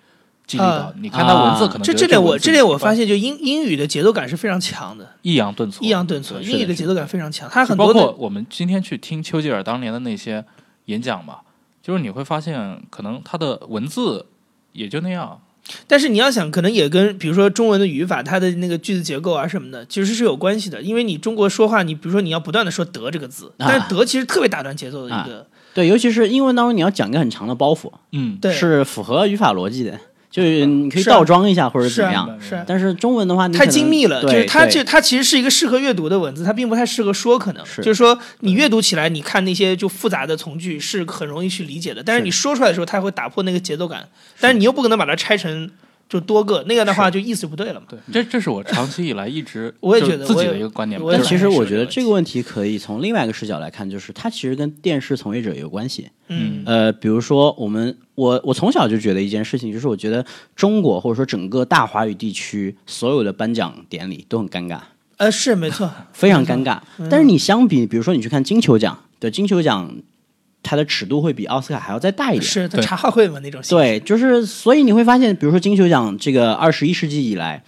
激励啊到；你看它文字，啊可能这这点我这点我发现，就英英语的节奏感是非常强的，抑扬顿挫，抑扬顿挫，对英语的节奏感非常强，它很多包括我们今天去听丘吉尔当年的那些演讲嘛，就是你会发现，可能他的文字也就那样。但是你要想，可能也跟比如说中文的语法，它的那个句子结构啊什么的，其实是有关系的。因为你中国说话，你比如说你要不断的说“德”这个字，啊。但是“德”其实特别打断节奏的一个，对，尤其是英文当中你要讲一个很长的包袱，嗯，对，是符合语法逻辑的，就是你可以倒装一下或者怎么样。是啊但是中文的话，你太精密了，就是它对。这它其实是一个适合阅读的文字，它并不太适合说，可能。是。就是说你阅读起来，你看那些就复杂的从句是很容易去理解的，但是是。你说出来的时候，它会打破那个节奏感，但是你又不可能把它拆成就多个，那个的话就意思就不对了嘛。对，这这是我长期以来一直 我也觉得自己的一个观点。但其实我觉得这个问问题可以从另外一个视角来看，就是它其实跟电视从业者有关系。嗯呃，比如说我们我我从小就觉得一件事情，就是我觉得中国或者说整个大华语地区所有的颁奖典礼都很尴尬，呃，是没错，非常尴尬。但是你相比，比如说你去看金球奖，对金球奖，它的尺度会比奥斯卡还要再大一点。是他对茶话会嘛那种。对，就是所以你会发现，比如说金球奖这个二十一世纪以来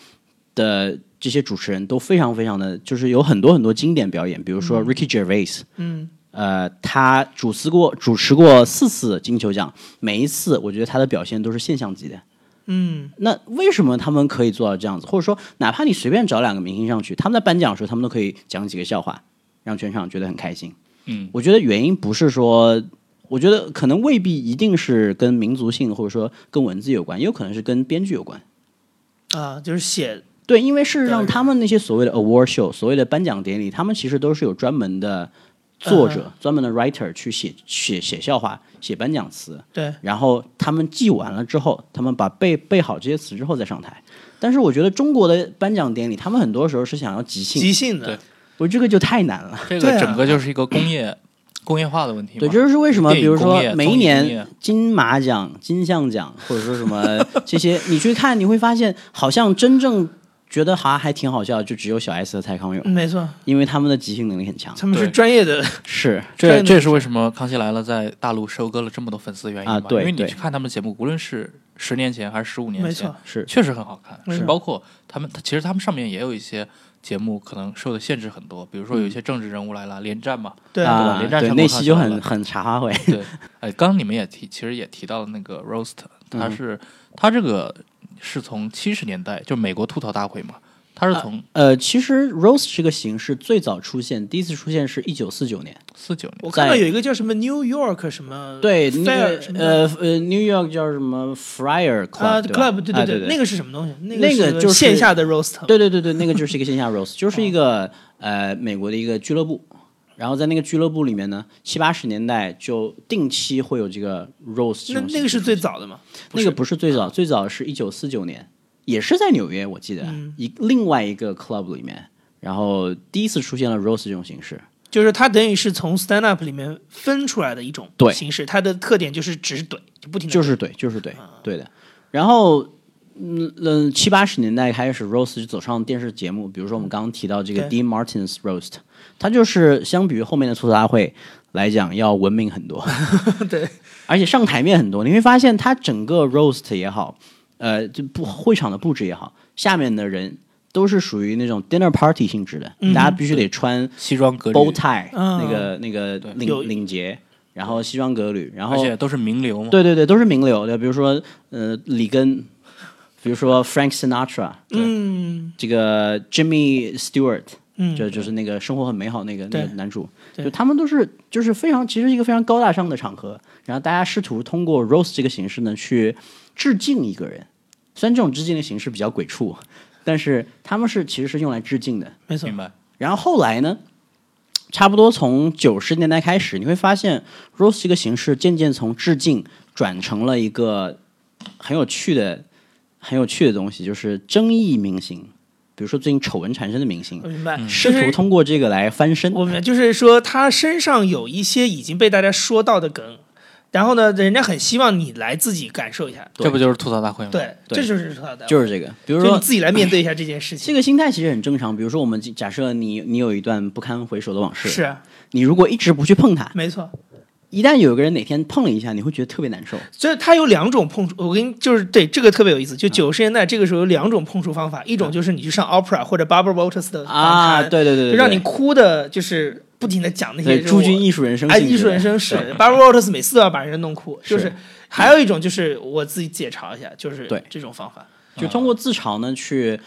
的这些主持人都非常非常的，就是有很多很多经典表演，比如说 Ricky Gervais，嗯，呃，他主持过主持过四次金球奖，每一次我觉得他的表现都是现象级的。嗯，那为什么他们可以做到这样子？或者说，哪怕你随便找两个明星上去，他们在颁奖的时候，他们都可以讲几个笑话，让全场觉得很开心。嗯，我觉得原因不是说，我觉得可能未必一定是跟民族性或者说跟文字有关，也有可能是跟编剧有关。啊，就是写对，因为事实上，他们那些所谓的 award show、所谓的颁奖典礼，他们其实都是有专门的作者、嗯。专门的 writer 去写写写笑话、写颁奖词，对，然后他们记完了之后，他们把背背好这些词之后再上台。但是我觉得中国的颁奖典礼，他们很多时候是想要即兴，即兴的。对，我这个就太难了。这个整个就是一个工业 工业化的问题。对，这就是为什么，比如说每一年金马奖、金像奖，或者说什么 这些，你去看，你会发现，好像真正觉得好像还挺好笑，就只有小 S 和蔡康永，嗯没错，因为他们的即兴能力很强。他们是专业的，是，这这也是为什么《康熙来了》在大陆收割了这么多粉丝的原因啊对？因为你去看他们的节目，无论是十年前还是十五年前，没错，是确实很好看。是包括他们，其实他们上面也有一些节目可能受的限制很多，比如说有一些政治人物来了，连战嘛，对啊，对，连战成那期就功了很很茶话会。对，哎，刚刚你们也提，其实也提到了那个 roast，它嗯是他这个是从七十年代，就美国吐槽大会嘛，它是从呃，其实 roast 这个形式最早出现，第一次出现是一九四九年。四九年，我看到有一个叫什么 New York 什么对，那个呃呃，New York 叫什么 Friar Club 啊对 Club 对哎对对，那个是什么东西？那那个个就是线下的 roast，对对对对，那个就是一个线下 roast，就是一个呃美国的一个俱乐部。然后在那个俱乐部里面呢，七八十年代就定期会有这个 roast 那那个是最早的吗？那个不是最早，最早是一九四九年，也是在纽约，我记得、嗯一另外一个 club 里面，然后第一次出现了 roast 这种形式。就是它等于是从 stand up 里面分出来的一种对形式，它的特点就是只是怼，就不停的就是怼，就是对，对的。然后，嗯嗯，七八十年代开始，roast 就走上电视节目，比如说我们刚刚提到这个 Dean Martin's roast，它就是相比于后面的吐槽大会来讲要文明很多，对，而且上台面很多。你会发现，它整个 roast 也好，呃，就不会场的布置也好，下面的人都是属于那种 dinner party 性质的，大家必须得穿西装革履，bow tie、嗯。那个那个有领领结，然后西装革履，然后而且都是名流嘛。对对对，都是名流。对，比如说呃里根，比如说 Frank Sinatra，嗯。这个 Jimmy Stewart，嗯，就就是那个生活很美好那个那个男主，对。就他们都是就是非常其实是一个非常高大上的场合，然后大家试图通过 roast 这个形式呢去致敬一个人，虽然这种致敬的形式比较鬼畜，但是他们是其实是用来致敬的。没错明，白。然后后来呢，差不多从九十年代开始，你会发现 roast 这个形式渐渐从致敬转成了一个很有趣的、很有趣的东西，就是争议明星，比如说最近丑闻缠身的明星我，明白，试图通过这个来翻身。我明白，就是说他身上有一些已经被大家说到的梗，然后呢，人家很希望你来自己感受一下，这不就是吐槽大会吗？，对，对这就是吐槽大会，就是这个，比如说你自己来面对一下这件事情，这个心态其实很正常。比如说，我们假设你你有一段不堪回首的往事，是啊你如果一直不去碰它，没错。一旦有个人哪天碰了一下，你会觉得特别难受。所以它有两种碰触，我跟你就是对这个特别有意思。嗯就九十年代这个时候有两种碰触方法，一种就是你去上 opera 或者 Barbara Walters 的访啊，谈，对对对对，就让你哭的，就是不停的讲那些对诸君艺术人生哎，艺术人生是对。Barbara Walters 每次都要把人弄哭，就是是还有一种就是我自己解嘲一下，就是对。这种方法，就通过自嘲呢去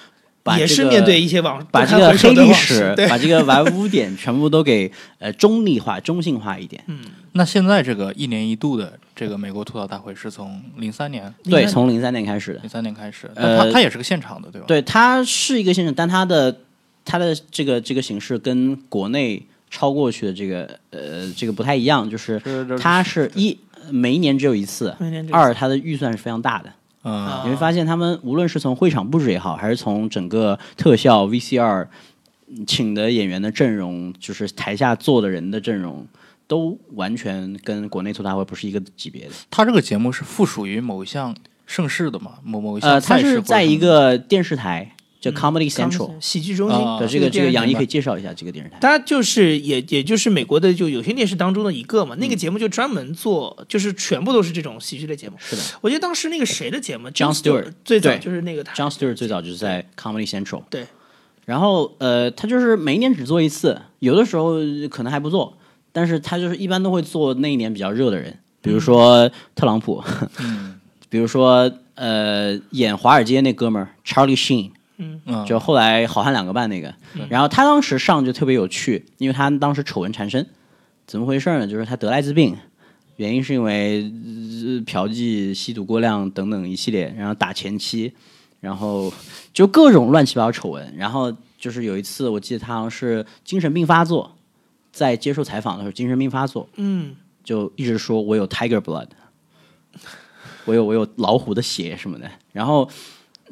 把也是面对一些网把这个黑历史，对。把这个玩污点全部都给呃 中立化、中性化一点。嗯。那现在这个一年一度的这个美国吐槽大会是从零三年、对，从零三年开始的。零，三年开始，呃它也是个现场的，对吧？，对，它是一个现场，但它的它的这个这个形式跟国内超过去的这个呃这个不太一样，就是它是一每一年只有一次二它的预算是非常大的。嗯，你会发现，他们无论是从会场布置也好，还是从整个特效 VCR 请的演员的阵容，就是台下坐的人的阵容，都完全跟国内吐大会不是一个级别的。它这个节目是附属于某一项盛世的嘛？某某一项呃，它赛事是在一个电视台叫 Comedy Central 喜剧中心啊的这个这个杨毅可以以。介绍一下这个电视台。它就是也也就是美国的就有线电视当中的一个嘛，那个节目就专门做，就是全部都是这种喜剧类节目。是的我记得当时那个谁的节目，John Stewart 最早就是那个他 John Stewart 最早就是在 Comedy Central，对，然后呃，他就是每一年只做一次，有的时候可能还不做，但是他就是一般都会做那一年比较热的人，比如说特朗普，比如说呃演华尔街那哥们儿 Charlie Sheen，嗯，就后来好汉两个半那个，然后他当时上就特别有趣，因为他当时丑闻缠身，怎么回事呢？就是他得艾滋病，原因是因为、呃嫖妓、吸毒过量等等一系列，然后打前妻，然后就各种乱七八糟丑闻。然后就是有一次，我记得他好像是精神病发作，在接受采访的时候精神病发作，嗯，就一直说我有 tiger blood，我有我有老虎的血什么的。然后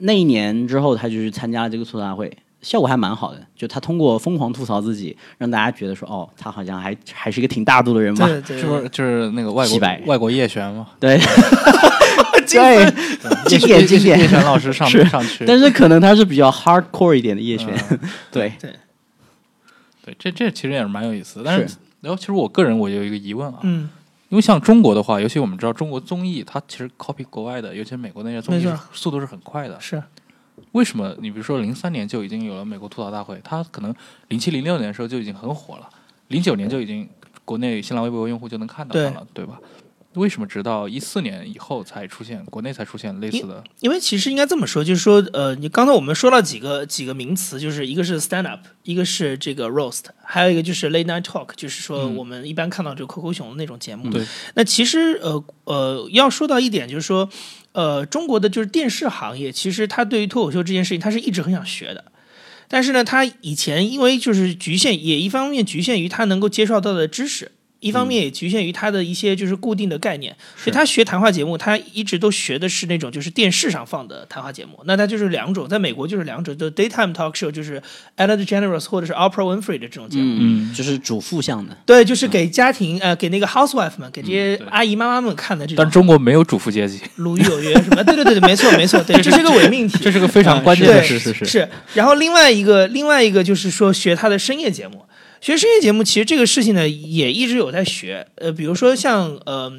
那一年之后，他就去参加了这个吐槽大会，效果还蛮好的。就他通过疯狂吐槽自己，让大家觉得说，哦，他好像还还是一个挺大度的人嘛。对对，是不是就是那个外国外国叶璇嘛？对，精对。分，经典经典。叶璇老师上是。上去，但是可能他是比较 hardcore 一点的叶璇。对，对，这这其实也是蛮有意思的。但是是，然后其实我个人我有一个疑问啊，嗯，因为像中国的话，尤其我们知道中国综艺，它其实 copy 国外的，尤其美国那些综艺是速度是很快的。是为什么？你比如说零三年就已经有了美国吐槽大会，它可能零七零六年的时候就已经很火了，零九年就已经国内新浪微博用户就能看到它了，对吧？为什么直到一四年以后才出现国内才出现类似的？因为其实应该这么说，就是说，呃，你刚才我们说了几个几个名词，就是一个是 stand up，一个是这个 roast，还有一个就是 late night talk，就是说嗯我们一般看到这个扣扣熊的那种节目。对，那其实呃呃，要说到一点，就是说，呃，中国的就是电视行业，其实它对于脱口秀这件事情，它是一直很想学的。但是呢，他以前因为就是局限，也一方面局限于他能够接受到的知识，一方面也局限于他的一些就是固定的概念，所以他学谈话节目，他一直都学的是那种就是电视上放的谈话节目。那他就是两种，在美国就是两种，就 daytime talk show，就是 Ellen DeGeneres 或者是 Oprah Winfrey 的这种节目。嗯，就是主妇向的。对，就是给家庭呃，给那个 housewife 们，给这些阿姨妈妈们看的这但中国没有主妇阶级，鲁豫有约什么？对对对对，没错没错，对，这是个伪命题。这是个非常关键的对，事。是是是。然后另外一个，另外一个就是说学他的深夜节目，学深夜节目，其实这个事情呢也一直有在学。呃，比如说像呃，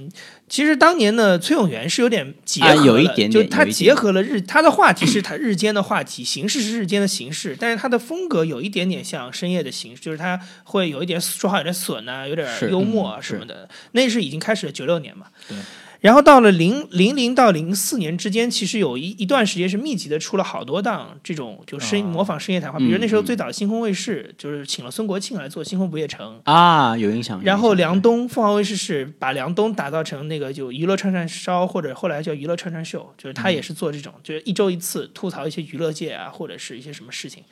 其实当年呢，崔永元是有点结合了，啊有一点点就他结合了日，他的话题是他日间的话题，形式是日间的形式，但是他的风格有一点点像深夜的形式，就是他会有一点说话有点损啊，有点幽默啊嗯什么的。那是已经开始了九六年嘛。对。然后到了零零零到零四年之间，其实有一一段时间是密集的出了好多档这种就深、啊模仿深夜谈话，比如那时候最早的星空卫视就是请了孙国庆来做《星空不夜城》，啊，有印象。然后梁冬凤凰卫视是把梁冬打造成那个就娱乐串串烧，或者后来叫娱乐串串秀，就是他也是做这种，就是一周一次吐槽一些娱乐界啊，或者是一些什么事情。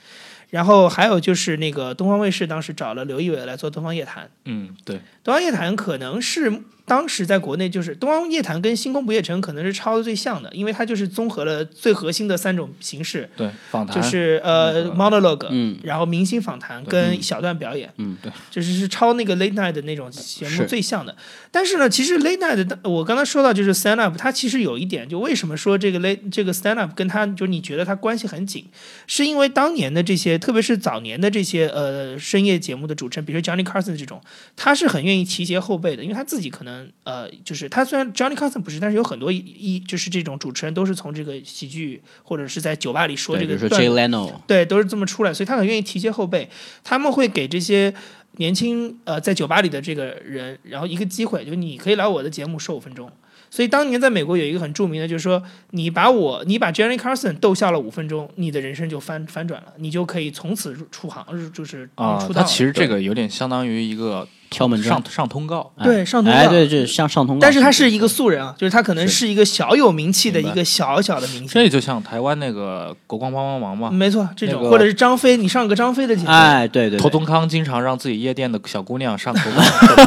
然后还有就是那个东方卫视当时找了刘仪伟来做《东方夜谈》，嗯，对，东方夜谈可能是当时在国内就是东方夜谭跟星空不夜城可能是抄的最像的，因为它就是综合了最核心的三种形式，对，访谈就是呃那个 monologue，嗯。然后明星访谈对跟小段表演，嗯对，就是是抄那个 late night 的那种节目最像的。但是呢，其实 late night 的我刚才说到就是 stand up，它其实有一点，就为什么说这个 late 这个 stand up 跟它就你觉得它关系很紧，是因为当年的这些，特别是早年的这些呃深夜节目的主持人，比如说 Johnny Carson 这种，他是很愿意提携后辈的，因为他自己可能呃就是他虽然 Johnny Carson 不是，但是有很多一一就是这种主持人都是从这个喜剧或者是在酒吧里说对，比如说这个段 Jay Leno，对，都是这么出来，所以他很愿意提携后辈，他们会给这些年轻呃在酒吧里的这个人，然后一个机会，就是你可以来我的节目说五分钟。所以当年在美国有一个很著名的，就是说你把我你把 Johnny Carson 逗笑了五分钟，你的人生就翻翻转了，你就可以从此入出行，就是啊出，道了。它其实这个有点相当于一个敲门砖。上上通告，对上通告。哎，对，这像上通告，但是他是一个素人啊，就是他可能是。一个小有名气的一个小小的明星。这。就像台湾那个国光帮帮忙嘛，没错，这种、那个或者是张飞，你上个张飞的节目，哎，对对，对。头宗康经常让自己夜店的小姑娘上国光，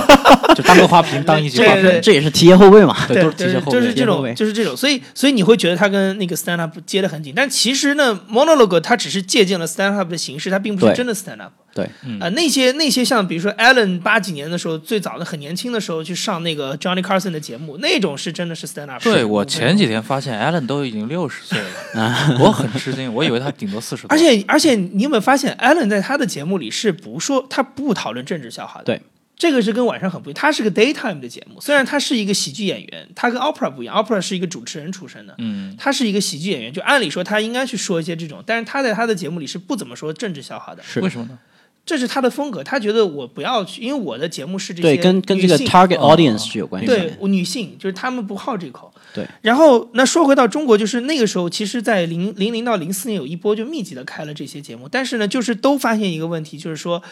就当个花瓶，当一句话对对瓶，这也是提携后辈嘛。对，对，都是提携后辈。就是这种，就是这种，所以，所以你会觉得他跟那个 stand up 接的很紧，但其实呢，monologue 它只是借鉴了 stand up 的形式，它并不是真的 stand up。对，啊、那些那些像比如说 Allen 八几年的时候，最早的很年轻的时候去上那个 Johnny Carson 的节目，那种是真的是 stand up。对我前几天发现 Allen 都已经六十岁了，我很吃惊，我以为他顶多四十。而且而且你有没有发现，Allen 在他的节目里是不说他不讨论政治笑话的。对，这个是跟晚上很不一样。他是个 daytime 的节目，虽然他是一个喜剧演员，他跟 Oprah 不一样，Oprah 是一个主持人出身的，嗯，他是一个喜剧演员，就按理说他应该去说一些这种，但是他在他的节目里是不怎么说政治笑话的，是为什么呢？这是他的风格。他觉得我不要去，因为我的节目是这些对，跟跟这个 target 哦 audience 是有关系的。对女性，就是他们不好这口。对，然后那说回到中国，就是那个时候，其实，在零零零到零四年有一波就密集的开了这些节目，但是呢，就是都发现一个问题，就是说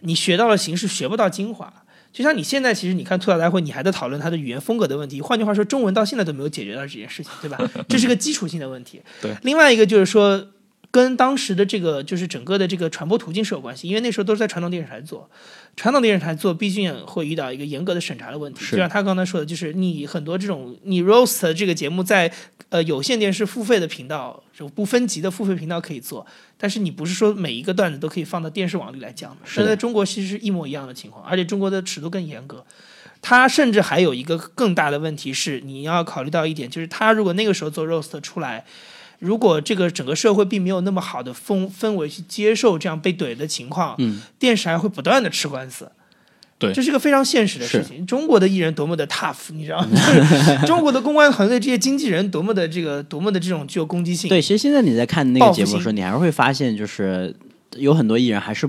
你学到了形式，学不到精华。就像你现在，其实你看吐槽大会，你还在讨论它的语言风格的问题。换句话说，中文到现在都没有解决到这件事情，对吧？这是个基础性的问题。对。另外一个就是说，跟当时的这个就是整个的这个传播途径是有关系，因为那时候都是在传统电视台做，传统电视台做毕竟会遇到一个严格的审查的问题。就像他刚才说的，就是你很多这种你 roast 这个节目在呃有线电视付费的频道，就不分级的付费频道可以做，但是你不是说每一个段子都可以放到电视网里来讲的。是在中国其实是一模一样的情况，而且中国的尺度更严格。他甚至还有一个更大的问题是，你要考虑到一点，就是他如果那个时候做 roast 出来，如果这个整个社会并没有那么好的氛氛围去接受这样被怼的情况，嗯，电视还会不断的吃官司。对这是个非常现实的事情。中国的艺人多么的 tough，你知道吗？中国的公关团队这些经纪人多么的这个多么的这种具有攻击性。对，其实现在你在看那个节目的时候，你还是会发现，就是有很多艺人还是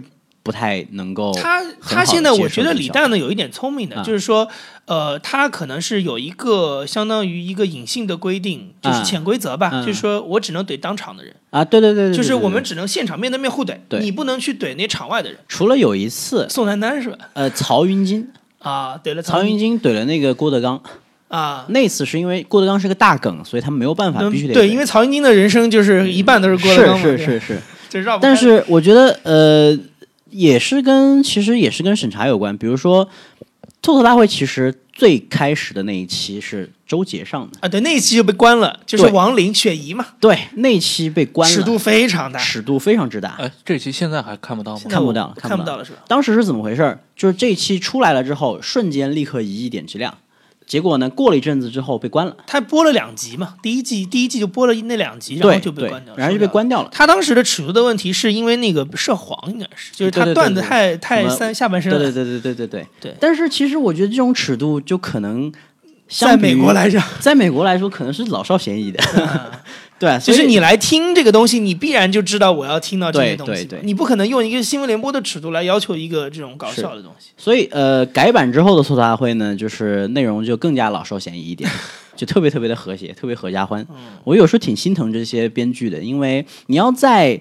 不太能够他他现在我觉得李诞呢有一点聪明的，啊就是说，呃，他可能是有一个相当于一个隐性的规定，就是啊潜规则吧，嗯。就是说我只能怼当场的人，啊，对对对就是我们只能现场面对面互怼，对。你不能去怼那场外的人。除了有一次，宋丹丹是吧？呃，曹云金，啊，怼了曹云金金怼了那个郭德纲，啊。那次是因为郭德纲是个大梗，所以他们没有办法，嗯必须得对，因为曹云金的人生就是一半都是郭德纲嘛，是是是是，就 绕不开但是我觉得呃，也是跟其实也是跟审查有关，比如说吐槽大会，其实最开始的那一期是周杰上的，啊，对，那一期就被关了，就是对。王林、雪姨嘛，对，那一期被关了，尺度非常大，尺度非常之大，哎，这期现在还看不到吗？看不到看不到了是吧？当时是怎么回事儿？就是这一期出来了之后，瞬间立刻一亿点击量，结果呢？过了一阵子之后被关了。他播了两集嘛，第一季第一季就播了那两集，然后就被关掉了，然后就被关掉了。他当时的尺度的问题是因为那个涉黄，应该是就是他段子太太三下半身。对对对对对对对。但是其实我觉得这种尺度就可能，在美国来讲，在美国来说可能是老少咸宜的。对，就是你来听这个东西，你必然就知道我要听到这些东西对，对对你不可能用一个新闻联播的尺度来要求一个这种搞笑的东西。所以呃，改版之后的吐槽大会呢，就是内容就更加老少咸宜一点，就特别特别的和谐，特别合家欢。嗯我有时候挺心疼这些编剧的，因为你要在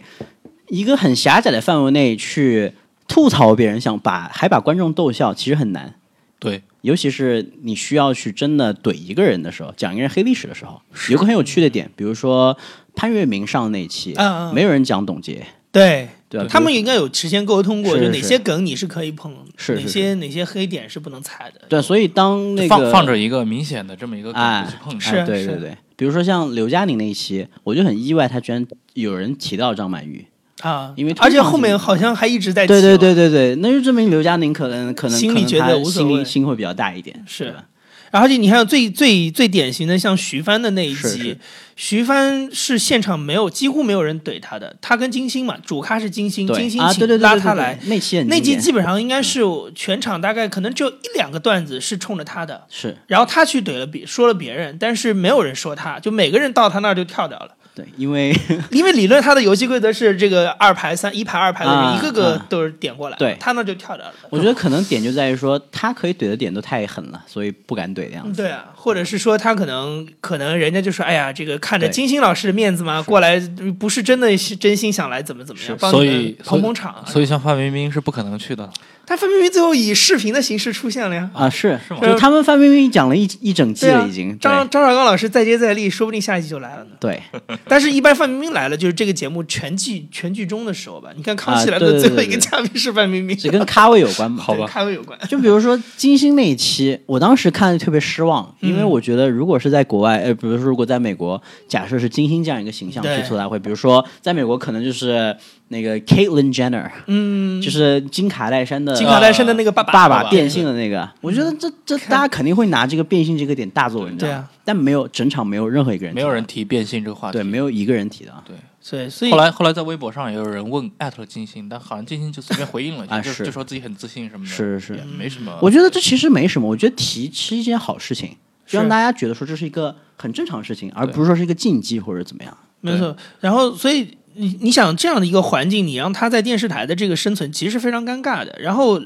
一个很狭窄的范围内去吐槽别人，想把还把观众逗笑，其实很难。对，尤其是你需要去真的怼一个人的时候，讲一个人黑历史的时候，有个很有趣的点，比如说潘粤明上那一期，嗯嗯没有人讲董洁，对，对吧？他们应该有事先沟通过，是就是哪些梗你是可以碰，是是哪些哪些黑点是不能踩的。对，所以当那个放放着一个明显的这么一个梗去碰是对对对，比如说像刘嘉玲那一期，我就很意外，他居然有人提到张曼玉。啊，因为而且后面好像还一直在对对对对对，那就证明刘嘉玲可能可能心里觉得可能她心无所谓。里心会比较大一点，是。吧？然后而且你还有最最最典型的，像徐帆的那一集，是是。徐帆是现场没有几乎没有人怼他的，他跟金星嘛，主咖是金星，金星啊，请拉他来，那集基本上应该是全场大概可能只有一两个段子是冲着他的，是。然后他去怼了别说了别人，但是没有人说他，就每个人到他那儿就跳掉了。对，因为 因为理论他的游戏规则是这个二排三一排二排的人、啊一个个啊都是点过来，对他那就跳掉了。我觉得可能点就在于说他可以怼的点都太狠了，所以不敢怼这样子。嗯对啊，或者是说他可能可能人家就说，哎呀，这个看着金星老师的面子嘛，过来不是真的是真心想来怎么怎么样，帮所以你捧捧场。所以像范冰冰是不可能去的。他范冰冰最后以视频的形式出现了呀。啊，是，是吗就他们范冰冰讲了一一整季了，已经。对张张绍刚老师再接再厉，说不定下一季就来了呢。对，但是，一般范冰冰来了，就是这个节目全剧全剧终的时候吧。你看《康熙啊来了》最后一个嘉宾是范冰冰，这跟咖位有关 吧？好吧对咖位有关。就比如说金星那一期，我当时看的特别失望，因为嗯我觉得如果是在国外，呃，比如说如果在美国，假设是金星这样一个形象对去做大会，比如说在美国可能就是那个 Caitlyn Jenner，嗯，就是金卡戴珊的金卡戴珊的那个爸爸，爸爸变性的那个，我觉得这这大家肯定会拿这个变性这个点大做文章，对啊，但没有整场没有任何一个人没有人提变性这个话题。对，没有一个人提的。啊，对，所以所以。后来后来在微博上也有人问艾特了金星，但好像金星就随便回应了一句，啊就是。就说自己很自信什么的，是是。也没什么。我觉得这其实没什么，我觉得提是一件好事情，就让大家觉得说这是一个很正常的事情，而不是说是一个禁忌或者怎么样。没错。然后，所以你你想这样的一个环境，你让他在电视台的这个生存，其实是非常尴尬的。然后，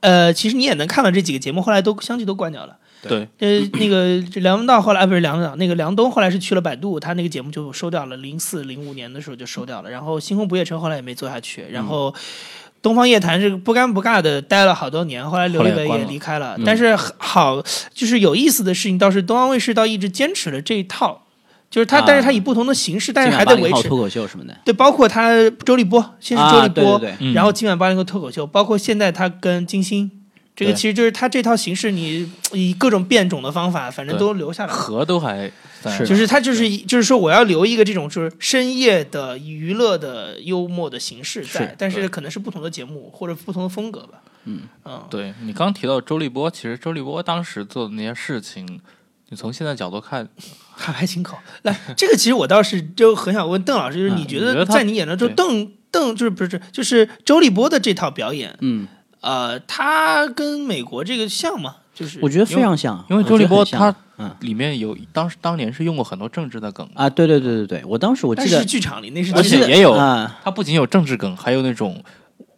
呃，其实你也能看到这几个节目后来都相继都关掉了。对，呃，那个梁文道后来啊不是梁文道，那个梁冬后来是去了百度，他那个节目就收掉了，零四零五年的时候就收掉了。然后星空不夜城后来也没做下去，然后。东方夜谭是不尴不尬的待了好多年，后来刘立伟也离开了。但是好，就是有意思的事情倒是东方卫视倒一直坚持了这一套，就是他，啊。但是他以不同的形式，但是还在维持脱。口秀什么的，对，包括他周立波，先是周立波，对对，嗯。然后今晚八零后脱口秀，包括现在他跟金星，这个其实就是他这套形式，你以各种变种的方法，反正都留下来了。核都还在，是。就是他就是就是说我要留一个这种就是深夜的娱乐的幽默的形式在是，但是可能是不同的节目或者不同的风格吧。嗯。嗯，对你刚提到周立波，其实周立波当时做的那些事情，你从现在角度看，还还挺好。来，这个其实我倒是就很想问邓老师，就是嗯你觉得在你眼中，就对。邓邓就是不是就是周立波的这套表演，嗯，呃，他跟美国这个像吗？就是我觉得非常像，因为周立波他嗯。里面有当时当年是用过很多政治的梗，啊，对对对对对，我当时我但是记得剧场里那是而且也有啊。他不仅有政治梗，还有那种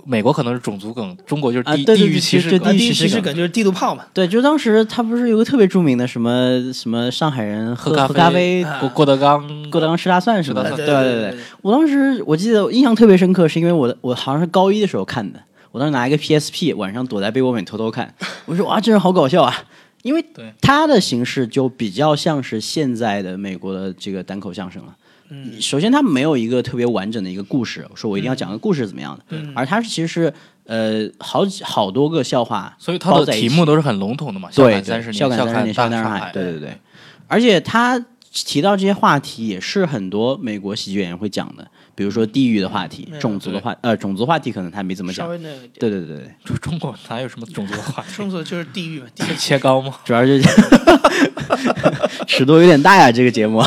美国可能是种族梗，中国就是地、啊对对对地域歧视地域歧视梗就是地图炮嘛。对，就当时他不是有个特别著名的什么什么上海人喝喝喝咖啡，郭郭德纲，郭德纲吃大蒜什么的，对蒜对对对对我当时我记得印象特别深刻，是因为我的我好像是高一的时候看的，我当时拿一个 PSP，晚上躲在被窝里偷偷看，我说哇，这人好搞笑啊！因为对他的形式就比较像是现在的美国的这个单口相声了。嗯，首先他没有一个特别完整的一个故事，说我一定要讲个故事怎么样的，嗯而他是其实是呃好几好多个笑话，所以他的题目都是很笼统的嘛，笑对看三十年，笑看三十年，笑看上海，大海，对对对。而且他提到这些话题，也是很多美国喜剧演员会讲的，比如说地域的话题、嗯种族的话，呃，种族话题可能他没怎么讲。稍微那一点，对对对中国哪有什么种族的话题？中国就是地域嘛，地狱是切糕吗？主要是尺度有点大呀，这个节目。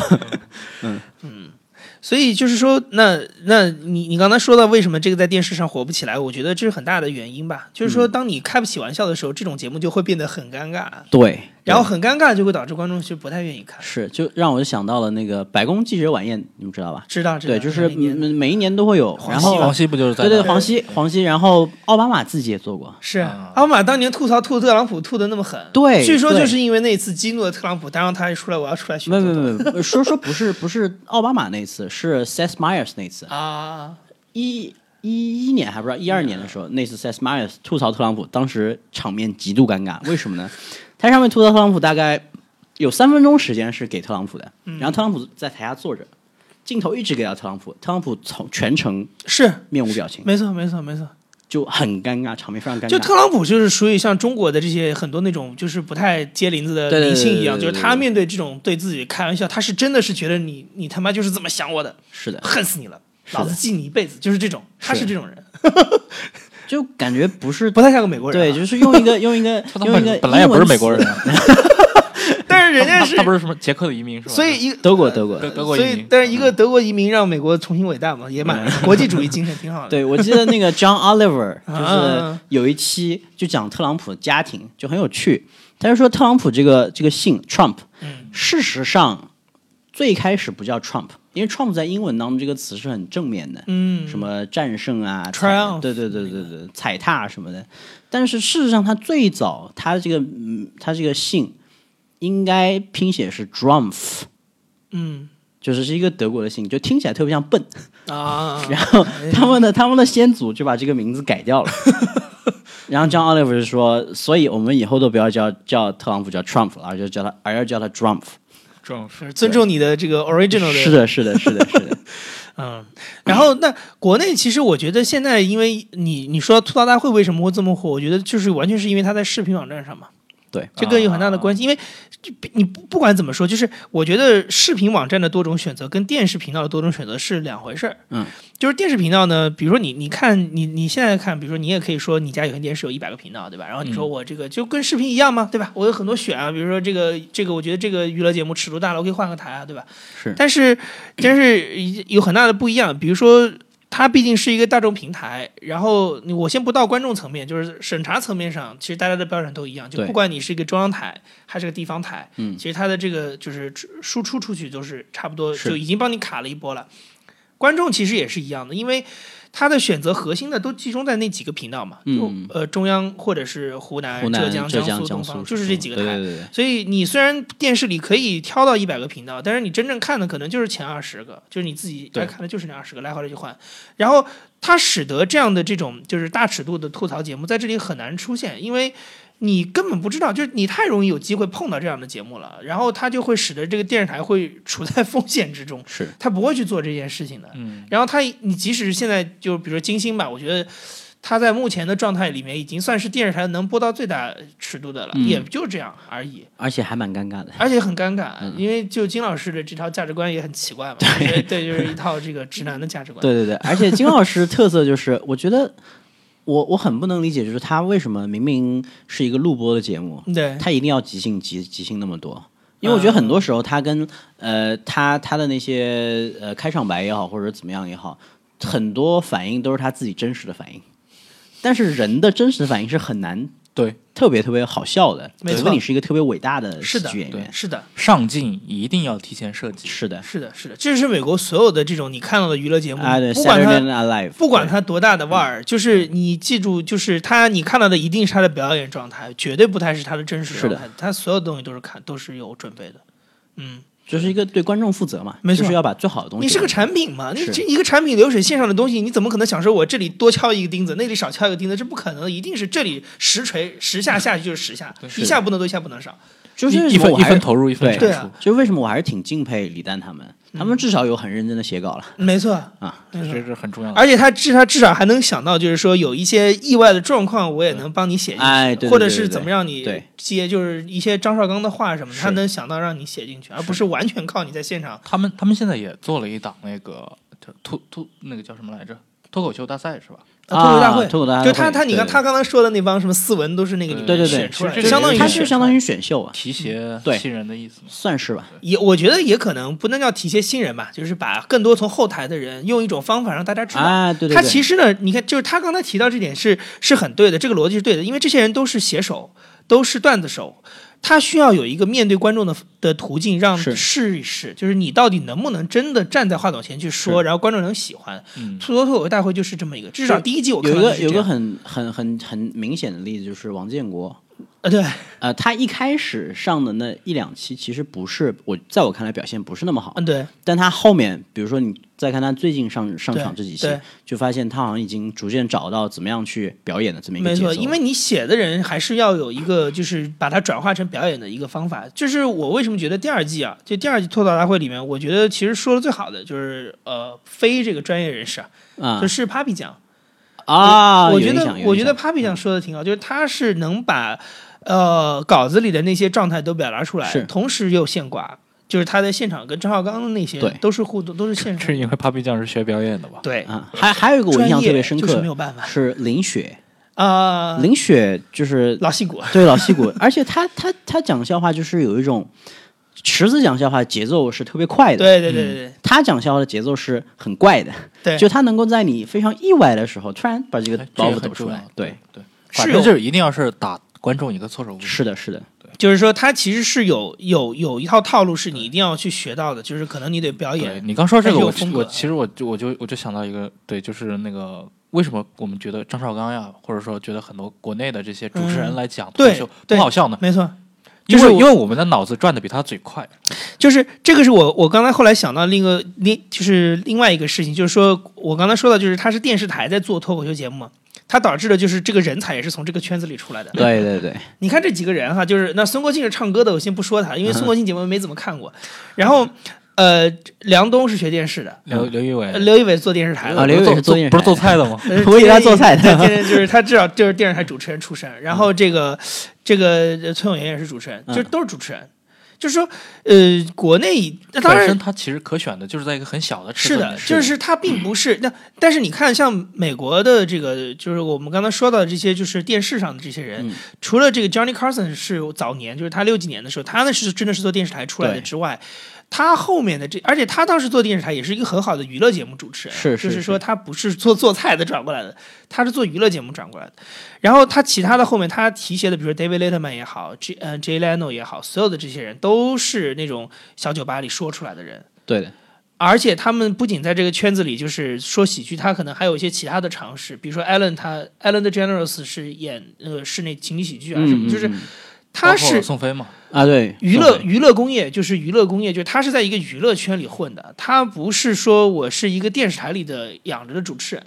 所以就是说，那那你你刚才说到为什么这个在电视上火不起来，我觉得这是很大的原因吧。就是说，当你开不起玩笑的时候，这种节目就会变得很尴尬，对，然后很尴尬就会导致观众就不太愿意看。是就让我就想到了那个白宫记者晚宴，你们知道吧？知道知道，对，就是每每一年都会有，然后黄西不就是在对对黄西黄西，然后奥巴马自己也做过。是啊。奥巴马当年吐槽吐特朗普吐的那么狠，对对据说就是因为那次激怒了特朗普，当然他一出来我要出来选没没没，说说不是不是奥巴马那次，是 Seth Meyers 那次。啊，一一一年还不知道一二年的时候，那次 Seth Meyers 吐槽特朗普，当时场面极度尴尬。为什么呢？台上面吐槽特朗普大概有三分钟时间是给特朗普的，然后特朗普在台下坐着，镜头一直给到特朗普，特朗普从全程是面无表情，没错没错没错。就很尴尬，场面非常尴尬。就特朗普就是属于像中国的这些很多那种就是不太接林子的明星一样，就是他面对这种对自己开玩笑，他是真的是觉得你你他妈就是这么想我的，是的，恨死你了，老子记你一辈子，就是这种，他是这种人，就感觉不是不太像个美国人啊、对，就是用一个用一个 用一个本本来也不是美国人是人家是他他不是什么捷克的移民是吧？所以一词德国德国德德国所移民，以但是一个德国移民让美国重新伟大嘛，也蛮 国际主义精神挺好的。对，我记得那个 John Oliver 就啊是有一期就讲特朗普的家庭，就很有趣。他就说特朗普这个这个姓 Trump，事实上最开始不叫 Trump，因为 Trump 在英文当中这个词是很正面的，嗯，什么战胜啊 Triumph 对对对对对，踩踏什么的。但是事实上，他最早他这个嗯，他这个姓应该拼写是 Drumpf，嗯就是是一个德国的姓，就听起来特别像笨。啊，然后他们的他们的先祖就把这个名字改掉了。然后 John Oliver 是说，所以我们以后都不要叫叫特朗普叫 Trump 了，而就叫他而要叫他种是尊重你的这个 original 的是的，是的，是的，是的。嗯，然后那国内其实我觉得现在，因为你你说吐槽大会为什么会这么火？我觉得就是完全是因为它在视频网站上嘛，对，这个有很大的关系。因为你不不管怎么说，就是我觉得视频网站的多种选择跟电视频道的多种选择是两回事儿。嗯，就是电视频道呢，比如说你你看你你现在看，比如说你也可以说你家有线电视有一百个频道，对吧？然后你说我这个就跟视频一样嘛，对吧？我有很多选啊，比如说这个这个，我觉得这个娱乐节目尺度大了，我可以换个台啊，对吧？是但是但是有很大的不一样，比如说。它毕竟是一个大众平台，然后我先不到观众层面，就是审查层面上，其实大家的标准都一样，就不管你是一个中央台还是个地方台，嗯。其实它的这个就是输出出去都是差不多，就已经帮你卡了一波了。观众其实也是一样的，因为它的选择核心的都集中在那几个频道嘛，就嗯呃中央或者是湖南、浙江、苏、江苏东方，就是这几个台。所以你虽然电视里可以挑到一百个频道，但是你真正看的可能就是前二十个，就是你自己对爱看的就是那二十个，来回来去换。然后它使得这样的这种就是大尺度的吐槽节目在这里很难出现，因为你根本不知道，就是你太容易有机会碰到这样的节目了，然后它就会使得这个电视台会处在风险之中，是。他不会去做这件事情的。嗯，然后他，你即使现在就比如说金星吧，我觉得他在目前的状态里面已经算是电视台能播到最大尺度的了，嗯。也就这样而已。而且还蛮尴尬的。而且很尴尬，嗯。因为就金老师的这套价值观也很奇怪嘛，对。对，就是一套这个直男的价值观。对对对，而且金老师特色就是，我觉得我我很不能理解，就是他为什么明明是一个录播的节目，对。他一定要即兴即即兴那么多？因为我觉得很多时候他跟呃他他的那些呃开场白也好，或者怎么样也好，很多反应都是他自己真实的反应，但是人的真实反应是很难对，特别特别好笑的，没错除非你是一个特别伟大的喜剧演员。是的，上镜一定要提前设计。是的，是的，是的，这是美国所有的这种你看到的娱乐节目，不管 Live，不管对它多大的腕儿，就是你记住，就是他你看到的一定是他的表演状态，绝对不太是他的真实状态。他所有东西都是看都是有准备的。嗯，就是一个对观众负责嘛，没错就是要把最好的东西。你是个产品嘛？你这一个产品流水线上的东西，你怎么可能想说我这里多敲一个钉子，那里少敲一个钉子？这不可能，一定是这里实锤十下下去就是十下，一下不能多，一下不能少。就是一分一分投入一分对产对啊出，就为什么我还是挺敬佩李诞他们，他们至少有很认真的写稿了没错，啊。这是很重要的。而且他至他至少还能想到，就是说有一些意外的状况，我也能帮你写进去，哎对对或者是怎么让你接，就是一些张绍刚的话什么的，他能想到让你写进去，而不是完全靠你在现场。他们他们现在也做了一档那个脱脱那个叫什么来着？脱口秀大赛是吧？脱口秀大会，啊脱口大会就他他你看他刚才说的那帮什么斯文都是那个里面对对对选出来就相当于他是相当于选秀啊，提携对新人的意思嘛。算是吧。也我觉得也可能不能叫提携新人吧，就是把更多从后台的人用一种方法让大家知道。啊，对对对，他其实呢，你看，就是他刚才提到这点是是很对的，这个逻辑是对的，因为这些人都是写手，都是段子手，他需要有一个面对观众的的途径，让是试一试，就是你到底能不能真的站在话筒前去说，然后观众能喜欢。嗯吐槽脱口秀大会就是这么一个，至少第一季我看有一个有一个很很很很明显的例子，就是王建国。呃对呃，他一开始上的那一两期，其实不是我在我看来表现不是那么好嗯，对但他后面，比如说你再看他最近上上场这几期，就发现他好像已经逐渐找到怎么样去表演的这么一个。没错，因为你写的人还是要有一个，就是把它转化成表演的一个方法。就是我为什么觉得第二季啊，就第二季脱口大会里面，我觉得其实说的最好的就是呃，非这个专业人士啊，啊就是 Papi 酱。啊，我觉得我觉得 Papi 酱说的挺好，就是他是能把呃稿子里的那些状态都表达出来是，同时又现挂，就是他在现场跟张绍刚的那些对都是互动，都是现场。是因为 Papi 酱是学表演的吧？对，啊，还还有一个我印象特别深就是刻，没有办法是林雪，啊，林雪就是老戏骨，对老戏骨，而且他他他讲笑话就是有一种池子讲笑话节奏是特别快的，对对对对对他讲笑话的节奏是很怪的，对，就他能够在你非常意外的时候，突然把这个哎包袱抖出来，对，对，是反正就是一定要是打观众一个措手不及。是的，是的，就是说，他其实是有有有一套套路是你一定要去学到的，就是可能你得表演。你刚说这个，我我其实我就我就我就想到一个，对，就是那个为什么我们觉得张绍刚呀，或者说觉得很多国内的这些主持人嗯来讲脱口对秀对不好笑呢？没错，因就是因为我们的脑子转的比他嘴快。就是这个是我我刚才后来想到另一个另就是另外一个事情，就是说我刚才说的就是他是电视台在做脱口秀节目嘛，它导致的就是这个人才也是从这个圈子里出来的。对对对，你看这几个人哈，就是那孙国庆是唱歌的，我先不说他，因为孙国庆节目没怎么看过。然后呃，梁冬是学电视的，刘刘仪伟。呃，刘仪伟做电视台的。啊刘仪伟做是做电视不是做菜的吗？呃 我以为他做菜的。就是他至少就是电视台主持人出身，然后这个这个呃崔永元也是主持人，嗯。就都是主持人。就是说，呃，国内那当然本身他其实可选的就是在一个很小的尺是的就是它并不是那，但是你看，像美国的这个，就是我们刚才说到的这些，就是电视上的这些人，嗯除了这个 Johnny Carson 是早年，就是他六几年的时候，他那是真的是做电视台出来的之外，他后面的这，而且他当时做电视台也是一个很好的娱乐节目主持人，是是就是说他不是做做菜的转过来的，他是做娱乐节目转过来的。然后他其他的后面他提携的，比如说 David Letterman 也好，J 呃 Jay Leno 也好，所有的这些人都是那种小酒吧里说出来的人。对的，而且他们不仅在这个圈子里就是说喜剧，他可能还有一些其他的尝试，比如说 Ellen 他 Ellen DeGeneres 是演呃室内情景喜剧啊什么，就是他是宋飞嘛，啊，对，娱乐娱乐工业，就是娱乐工业，就是他是在一个娱乐圈里混的，他不是说我是一个电视台里的养着的主持人。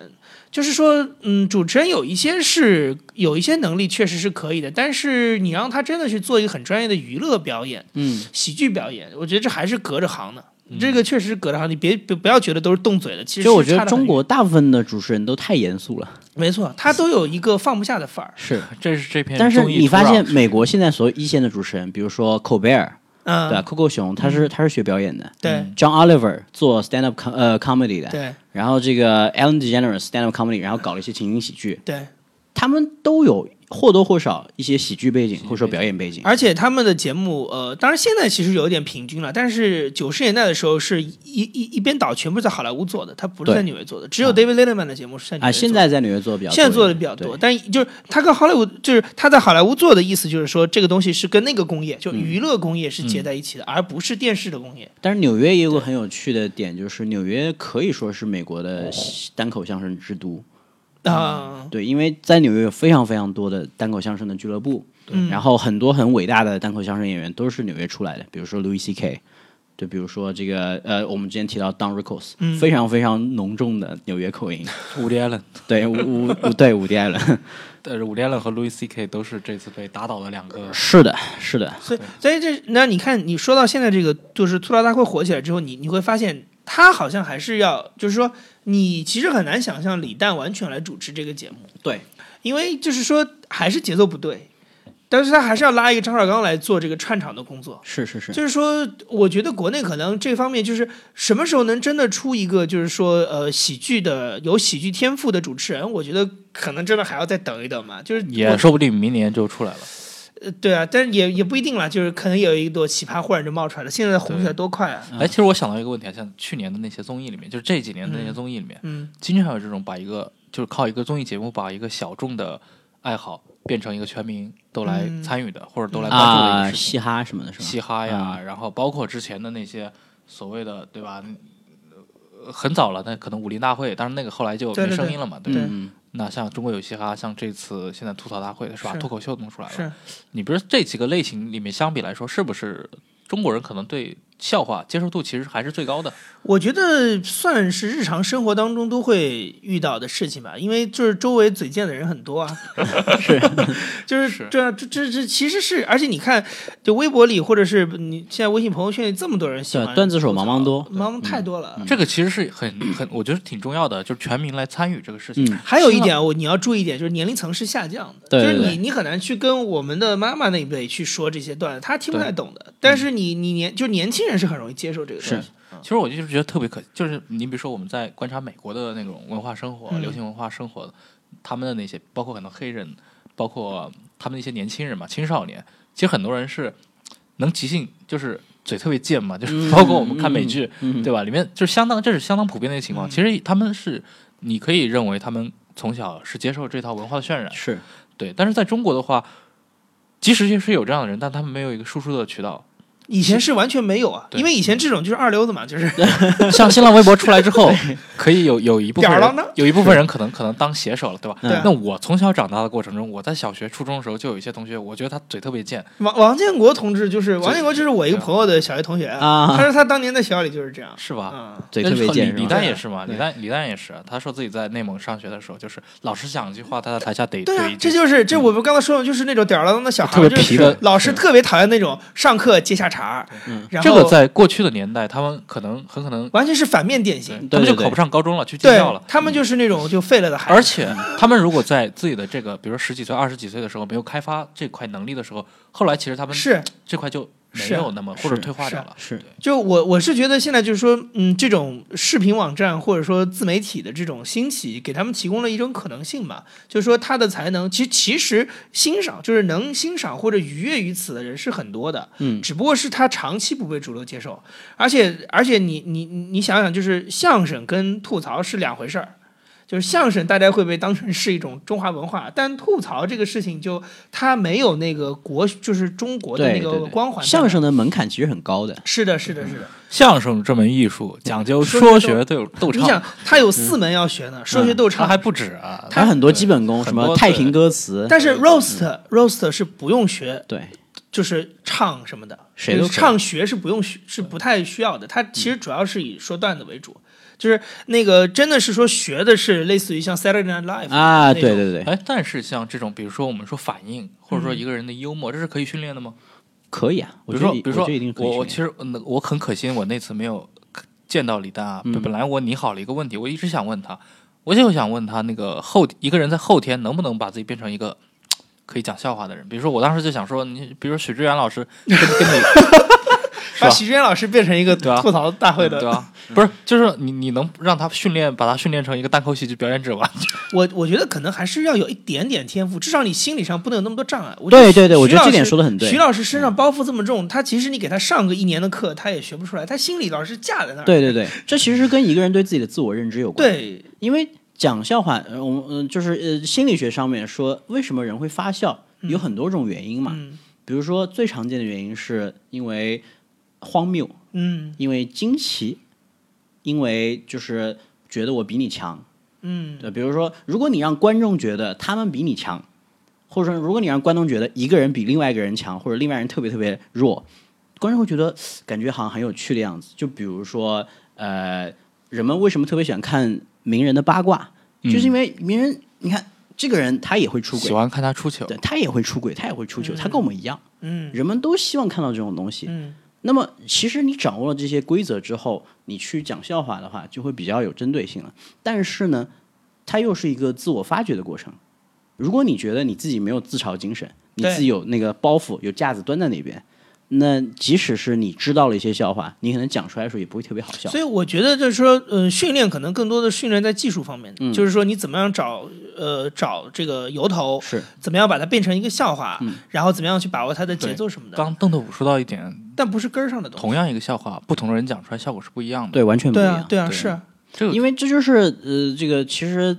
就是说，嗯，主持人有一些是有一些能力，确实是可以的，但是你让他真的去做一个很专业的娱乐表演、嗯，喜剧表演，我觉得这还是隔着行的。这个确实隔得好，你别别不要觉得都是动嘴的，其实我觉得中国大部分的主持人都太严肃了，没错，他都有一个放不下的范儿。是。这是这篇但是你发现美国现在所有一线的主持人，比如说寇贝尔，嗯，对吧？Coco 熊，他是他是学表演的。对，John Oliver 做 stand up com 呃 comedy 的，对。然后这个 Ellen DeGeneres stand up comedy，然后搞了一些情景喜剧，对，他们都有或多或少一些喜剧背景或者说表演背景。而且他们的节目，呃，当然现在其实有点平均了，但是九十年代的时候是一一一边倒全部在好莱坞做的，他不是在纽约做的，只有 David Letterman 的节目是在纽约啊，做的现在在纽约做的比较多，现在做的比较多，但就是他跟好莱坞，就是他在好莱坞做的意思，就是说这个东西是跟那个工业，就娱乐工业是结在一起的，而不是电视的工业。但是纽约也有个很有趣的点，就是纽约可以说是美国的单口相声之都。啊、对，因为在纽约有非常非常多的单口相声的俱乐部，嗯然后很多很伟大的单口相声演员都是纽约出来的，比如说 Louis C.K.，就比如说这个呃，我们之前提到 Don Rickles，、嗯非常非常浓重的纽约口音。伍迪·艾伦，对，伍伍伍对伍迪·艾伦，呃，伍迪·艾伦和 Louis C.K. 都是这次被打倒的两个。是的，是的，所以所以这那你看，你说到现在这个，就是吐槽大会火起来之后，你你会发现，他好像还是要，就是说，你其实很难想象李诞完全来主持这个节目，对，因为就是说还是节奏不对，但是他还是要拉一个张绍刚来做这个串场的工作。是是是，就是说，我觉得国内可能这方面就是什么时候能真的出一个，就是说，呃，喜剧的有喜剧天赋的主持人，我觉得可能真的还要再等一等嘛。就是也说不定明年就出来了。呃对啊，但是也也不一定了，就是可能有一朵奇葩忽然就冒出来了，现在红起来多快啊！哎，其实我想到一个问题啊，像去年的那些综艺里面，就是这几年的那些综艺里面，嗯经常有这种把一个就是靠一个综艺节目把一个小众的爱好变成一个全民都来嗯参与的，或者都来关注的一啊，个事情。嘻哈什么的是吧？嘻哈呀，然后包括之前的那些所谓的对吧？呃很早了，那可能武林大会，当然那个后来就没声音了嘛，对吧？对嗯，那像中国有嘻哈，像这次现在吐槽大会是吧？是脱口秀弄出来了，是你不是这几个类型里面相比来说，是不是中国人可能对笑话接受度其实还是最高的？我觉得算是日常生活当中都会遇到的事情吧，因为就是周围嘴贱的人很多啊，是。就是是。这这这这其实是，而且你看，就微博里或者是你现在微信朋友圈里这么多人喜欢段子手茫茫多。茫太多了。这个其实是很很，我觉得挺重要的，就是全民来参与这个事情。嗯。还有一点，我你要注意一点，就是年龄层是下降的，对对对就是你你很难去跟我们的妈妈那一辈去说这些段子，他听不太懂的。但是你你年就年轻人是很容易接受这个东西。其实我就是觉得特别可，就是你比如说我们在观察美国的那种文化生活、嗯流行文化生活，他们的那些，包括很多黑人，包括他们那些年轻人嘛，青少年，其实很多人是能即兴，就是嘴特别贱嘛，就是 包括我们看美剧，嗯对吧？里面就是相当，这是相当普遍的一个情况。嗯其实他们是，你可以认为他们从小是接受这套文化的渲染，是对。但是在中国的话，即使是有这样的人，但他们没有一个输出的渠道。以前是完全没有啊，因为以前这种就是二流子嘛，就是 像新浪微博出来之后，可以有有一部分有一部分人可能可能当写手了，对吧？对那我从小长大的过程中，我在小学、初中的时候就有一些同学，我觉得他嘴特别贱，王王建国同志，就是王建国，就是我一个朋友的小学同学啊他说他当年在学校里就是这样，是吧？嗯，嘴特别贱李李是吧？诞也是嘛，李诞李诞也是，他说自己在内蒙上学的时候，就是老师讲一句话，他在台下得句这就是这我们刚才说的，就是那种吊儿郎当的小孩，特别就是皮的老师特别讨厌那种上课接下茬儿，然后这个在过去的年代，他们可能很可能，完全是反面典型，他们就考不上高中了，去技对校了。他们就是那种就废了的孩子，而且他们如果在自己的这个，比如说十几岁、二十几岁的时候没有开发这块能力的时候，后来其实他们是这块就没有那么或者是退化掉了。是就我我是觉得现在就是说，嗯，这种视频网站或者说自媒体的这种兴起，给他们提供了一种可能性嘛。就是说他的才能，其实其实欣赏就是能欣赏或者愉悦于此的人是很多的，嗯只不过是他长期不被主流接受，而且而且你你你你想想，就是相声跟吐槽是两回事儿。就是相声，大家会被当成是一种中华文化，但吐槽这个事情就它没有那个国，就是中国的那个光环。相声的门槛其实很高的，是的，是的，是的。相声这门艺术讲究说说学逗逗唱你想唱，，他有四门要学呢，说学逗唱他还不止啊。它很多基本功，什么太平歌词，但是 roast roast 是不用学，对，就是唱什么的，谁都唱学是不用学，是不太需要的。它其实主要是以说段子为主，就是那个真的是说学的是类似于像 Saturday Night Live 啊，对对对，哎，但是像这种，比如说我们说反应，或者嗯说一个人的幽默，这是可以训练的吗？可以啊，我比如说，比如说我觉得一定可以我其实我很可惜，我那次没有见到李诞啊，本来我拟好了一个问题，我一直想问他，我就想问他那个后一个人在后天能不能把自己变成一个可以讲笑话的人？比如说我当时就想说，你比如说许知远老师跟 跟你 把许知远老师变成一个吐槽大会的，对吧？不是，就是你你能让他训练，把他训练成一个单口喜剧表演者吗？我我觉得可能还是要有一点点天赋，至少你心理上不能有那么多障碍。我觉得对对对我觉得这点说的很对徐老师身上包袱这么重，他其实你给他上个一年的课，他也学不出来，他心里老是架在那儿。对对对，这其实是跟一个人对自己的自我认知有关。，对，因为讲笑话，呃我们嗯、就是呃心理学上面说，为什么人会发笑，有很多种原因嘛。嗯比如说最常见的原因是因为荒谬，嗯因为惊奇，因为就是觉得我比你强。嗯对，比如说，如果你让观众觉得他们比你强，或者说如果你让观众觉得一个人比另外一个人强，或者另外人特别特别弱，观众会觉得感觉好像很有趣的样子。就比如说，呃，人们为什么特别喜欢看名人的八卦，就是因为名人，你看这个人他也会出轨，喜欢看他出糗。对，他也会出轨，他也会出糗，他跟我们一样，嗯。人们都希望看到这种东西。嗯。那么，其实你掌握了这些规则之后，你去讲笑话的话，就会比较有针对性了。但是呢，它又是一个自我发掘的过程。如果你觉得你自己没有自嘲精神，你自己有那个包袱、有架子端在那边，那即使是你知道了一些笑话，你可能讲出来的时候也不会特别好笑所。以我觉得就是说，呃，训练可能更多的训练在技术方面，嗯就是说你怎么样找呃找这个由头，是，怎么样把它变成一个笑话，嗯然后怎么样去把握它的节奏什么的，刚邓特武说到一点，但不是根儿上的东西。同样一个笑话，不同的人讲出来效果是不一样的。对，完全不一样。对啊，对啊，对是啊，这个因为这就是呃，这个其实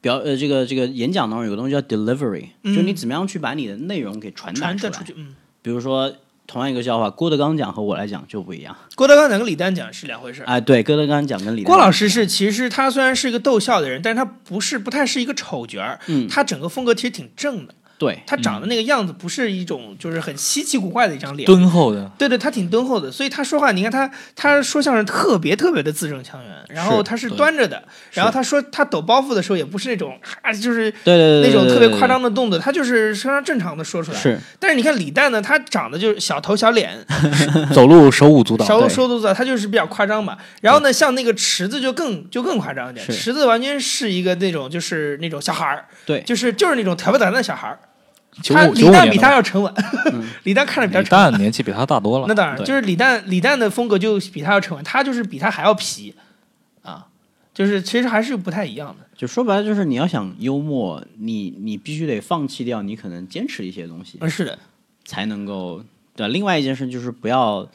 表呃，这个这个演讲当中有个东西叫 delivery，、嗯就你怎么样去把你的内容给传达出来。传达出去。嗯，比如说同样一个笑话，郭德纲讲和我来讲就不一样。郭德纲讲跟李诞讲是两回事儿。哎，对，郭德纲讲跟李诞郭老师是，其实他虽然是一个逗笑的人，但是他不是不太是一个丑角儿，嗯他整个风格其实挺正的，对他长得那个样子不是一种就是很稀奇古怪的一张脸，敦厚的，对对，他挺敦厚的，所以他说话，你看他他说相声特别特别的字正腔圆，然后他是端着的，然后他说他抖包袱的时候也不是那种啊，就是对对对那种特别夸张的的动作，他就是非常正常的说出来。是，但是你看李诞呢，他长得就是小头小脸，走路手舞足蹈。手对手舞足蹈，他就是比较夸张嘛。然后呢，像那个池子就更就更夸张一点，池子完全是一个那种就是那种小孩儿，对就是就是那种调皮捣蛋的小孩儿。九他李诞比他要沉稳，李诞看着比较李沉稳。诞年纪比他大多了。那当然，对就是李诞，李诞的风格就比他要沉稳，他就是比他还要皮，啊，就是其实还是不太一样的。就说白了就是你要想幽默，你你必须得放弃掉你可能坚持的一些东西，嗯，是的，才能够。对，另外一件事就是不要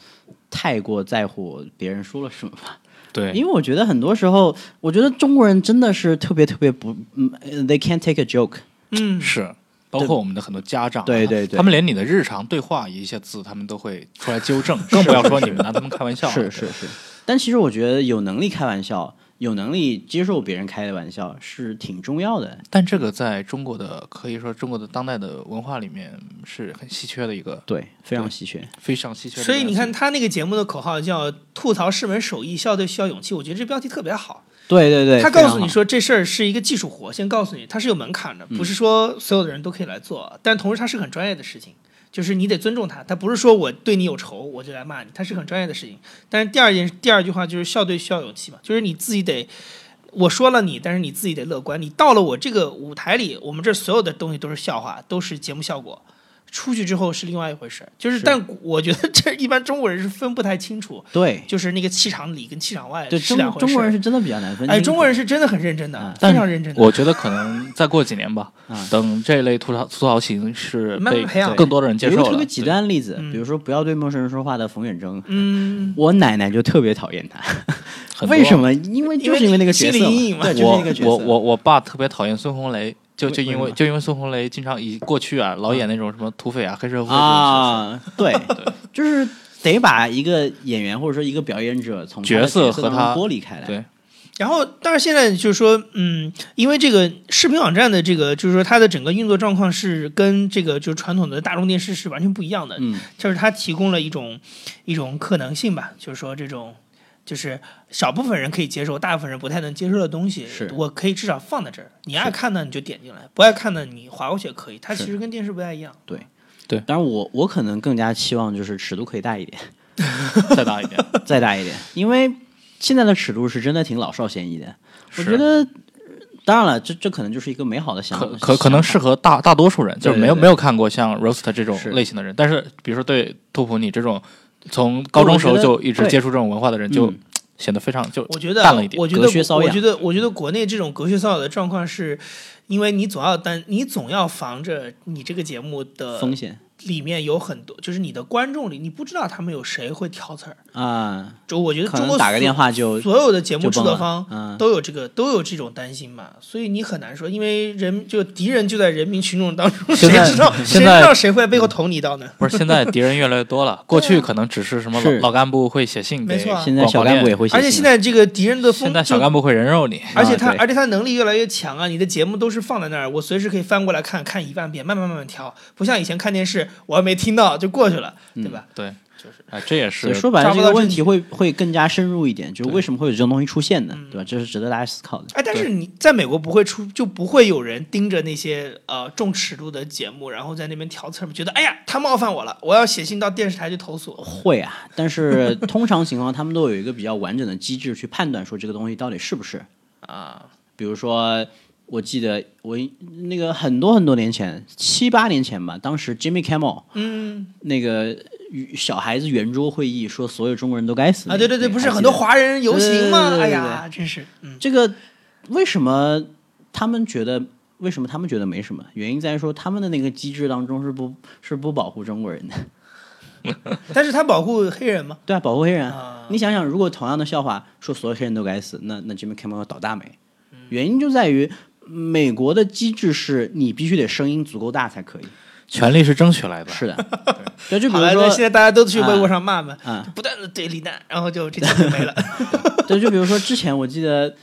太过在乎别人说了什么吧。对，因为我觉得很多时候，我觉得中国人真的是特别特别不，嗯呃，they can't take a joke。嗯，是，包括我们的很多家长啊，对对对他们连你的日常对话一些字，他们都会出来纠正，更不要说你们拿他们开玩笑了。是是是，但其实我觉得有能力开玩笑，有能力接受别人开的玩笑是挺重要的。但这个在中国的可以说中国的当代的文化里面是很稀缺的一个，对，非常稀缺。非常稀缺。所以你看他那个节目的口号叫“吐槽是门手艺，笑对需要勇气”，我觉得这标题特别好。对对对，他告诉你说这事儿是一个技术活，先告诉你它是有门槛的，不是说所有的人都可以来做，但同时它是很专业的事情，就是你得尊重他，他不是说我对你有仇我就来骂你，它是很专业的事情。但是第二件第二句话就是笑对需要勇气嘛，就是你自己得。我说了你，但是你自己得乐观。你到了我这个舞台里，我们这所有的东西都是笑话，都是节目效果。出去之后是另外一回事，就是，是但我觉得这一般中国人是分不太清楚，对就是那个气场里跟气场外对中是两回事。中国人是真的比较难分清。哎，中国人是真的很认真的，嗯非常认真的。我觉得可能再过几年吧，啊等这类吐槽吐槽型是被慢慢培养更多的人接受了有一个特别，极端例子，嗯比如说不要对陌生人说话的冯远征，嗯，我奶奶就特别讨厌他。为什么？因为就是因为那个角色心理阴影嘛对，就是我那个角色。我我我爸特别讨厌孙红雷，就就因为就因为孙红雷经常以过去啊老演那种什么土匪啊黑社会这种啊，对，就是得把一个演员或者说一个表演者从角色和他剥离开来。对然后，但是现在就是说，嗯，因为这个视频网站的这个，就是说它的整个运作状况是跟这个就是传统的大众电视是完全不一样的，嗯，就是它提供了一种一种可能性吧，就是说这种。就是少部分人可以接受，大部分人不太能接受的东西，是我可以至少放在这儿。你爱看的，你就点进来；不爱看的，你划过去也可以。它其实跟电视不太一样。对，对当然我我可能更加期望就是尺度可以大一点，再大一点。再大一点，因为现在的尺度是真的挺老少咸宜的。我觉得，当然了，这这可能就是一个美好的想可可可能适合大大多数人，就是没有对对对没有看过像 Roast 这种类型的人，但是比如说对图普你这种从高中时候就一直接触这种文化的人，就嗯显得非常就我觉得啊淡了一点。我觉得我觉得我觉得国内这种隔靴搔痒的状况是，因为你总要担，你总要防着你这个节目的风险里面有很多，就是你的观众里，你不知道他们有谁会挑刺儿。啊，就我觉得可中国打个电话就所有的节目制作方嗯。都有这个都有这种担心嘛，所以你很难说，因为人就敌人就在人民群众当中，谁知道 谁知道谁会在背后捅你一刀呢？不是现在敌人越来越多了，过去可能只是什么老老干部会写信给没错。啊现在小干部也会写信，而且现在这个敌人的风，现在小干部会人肉你，而且他、啊而且他能力越来越强啊！你的节目都是放在那儿，我随时可以翻过来看看一万遍，慢慢慢慢调，不像以前看电视，我还没听到就过去了，对吧？对，就是啊，这也是说白了，这个问题会会更加深入一点，就是为什么会有这种东西出现呢？对吧？这是值得大家思考的。哎，但是你在美国不会出，就不会有人盯着那些呃重尺度的节目，然后在那边调刺儿，觉得哎呀他冒犯我了，我要写信到电视台去投诉。会啊，但是 通常情况，他们都有一个比较完整的机制去判断说这个东西到底是不是啊。比如说，我记得我那个很多很多年前，七八年前吧，当时 Jimmy Kimmel 嗯那个小孩子圆桌会议说所有中国人都该死啊，对对对，不是很多华人游行吗？对对对对哎呀，真是，嗯，这个为什么他们觉得？为什么他们觉得没什么？原因在于说他们的那个机制当中是不是不保护中国人的，但是他保护黑人吗？对啊，保护黑人啊你想想，如果同样的笑话说所有黑人都该死，那那 Jimmy Kimmel 要倒大霉。嗯原因就在于美国的机制是你必须得声音足够大才可以。权力是争取来的。是的，对，就比如说现在大家都去微博上骂嘛，啊不断的怼李诞，然后就这就没了。对，就比如说之前我记得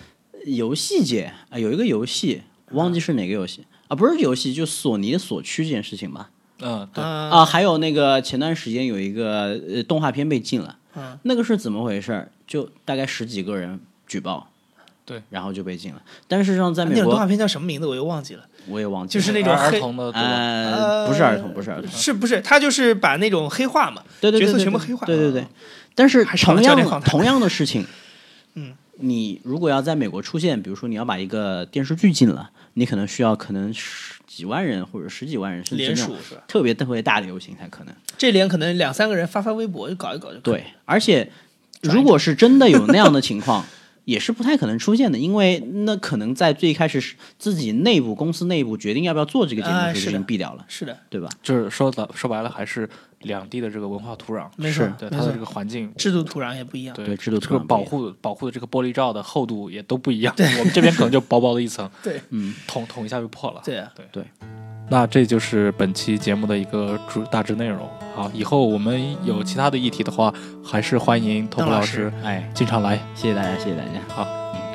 游戏界啊有一个游戏，忘记是哪个游戏啊，不是游戏，就索尼的锁区这件事情吧。嗯，对，啊啊，还有那个前段时间有一个呃动画片被禁了，嗯那个是怎么回事儿？就大概十几个人举报，对，然后就被禁了。但是实上在美那种动画，片叫什么名字我又忘记了，我也忘记了，就是那种黑儿童的，对吧？呃，不是儿童，不是儿童，是不是？他就是把那种黑化嘛，角色对对对对全部黑化。对对对。但是同样同样的事情，嗯，你如果要在美国出现，比如说你要把一个电视剧禁了，你可能需要可能十几万人或者十几万人，甚至联那种署是吧？特别特别大的游行才可能。这连可能两三个人发发微博就搞一搞就可以。对，而且如果是真的有那样的情况，也是不太可能出现的，因为那可能在最开始是自己内部公司内部决定要不要做这个节目的时已经毙掉了，是的，对吧？就是说的说白了，还是两地的这个文化土壤，没错是，对它的这个环境，制度土壤也不一样。对对制度这个土壤不一样保护保护的这个玻璃罩的厚度也都不一样。我们这边可能就薄薄的一层，对嗯，捅捅一下就破了。对啊，对对。那这就是本期节目的一个主大致内容。好，以后我们有其他的议题的话，还是欢迎托邓老普老师哎，经常来。谢谢大家，谢谢大家，好，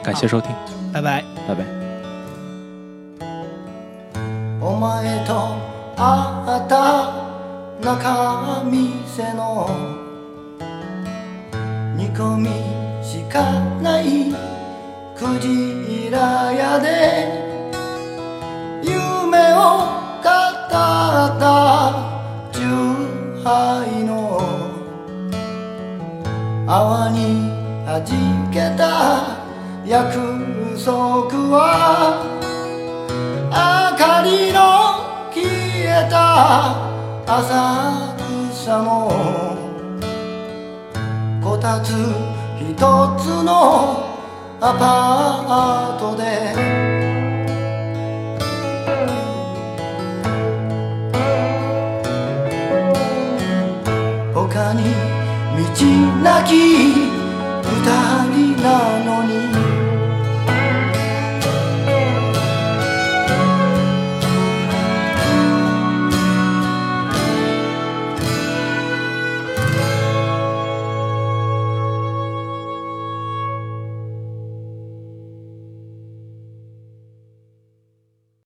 感谢收听。拜拜。拜拜。お前と会った中店の煮込みしかないクジラ屋で夢を 語った十杯の泡に弾けた約束は明かりの消えた浅草のこたつ一つのアパートでに道なき二人なのに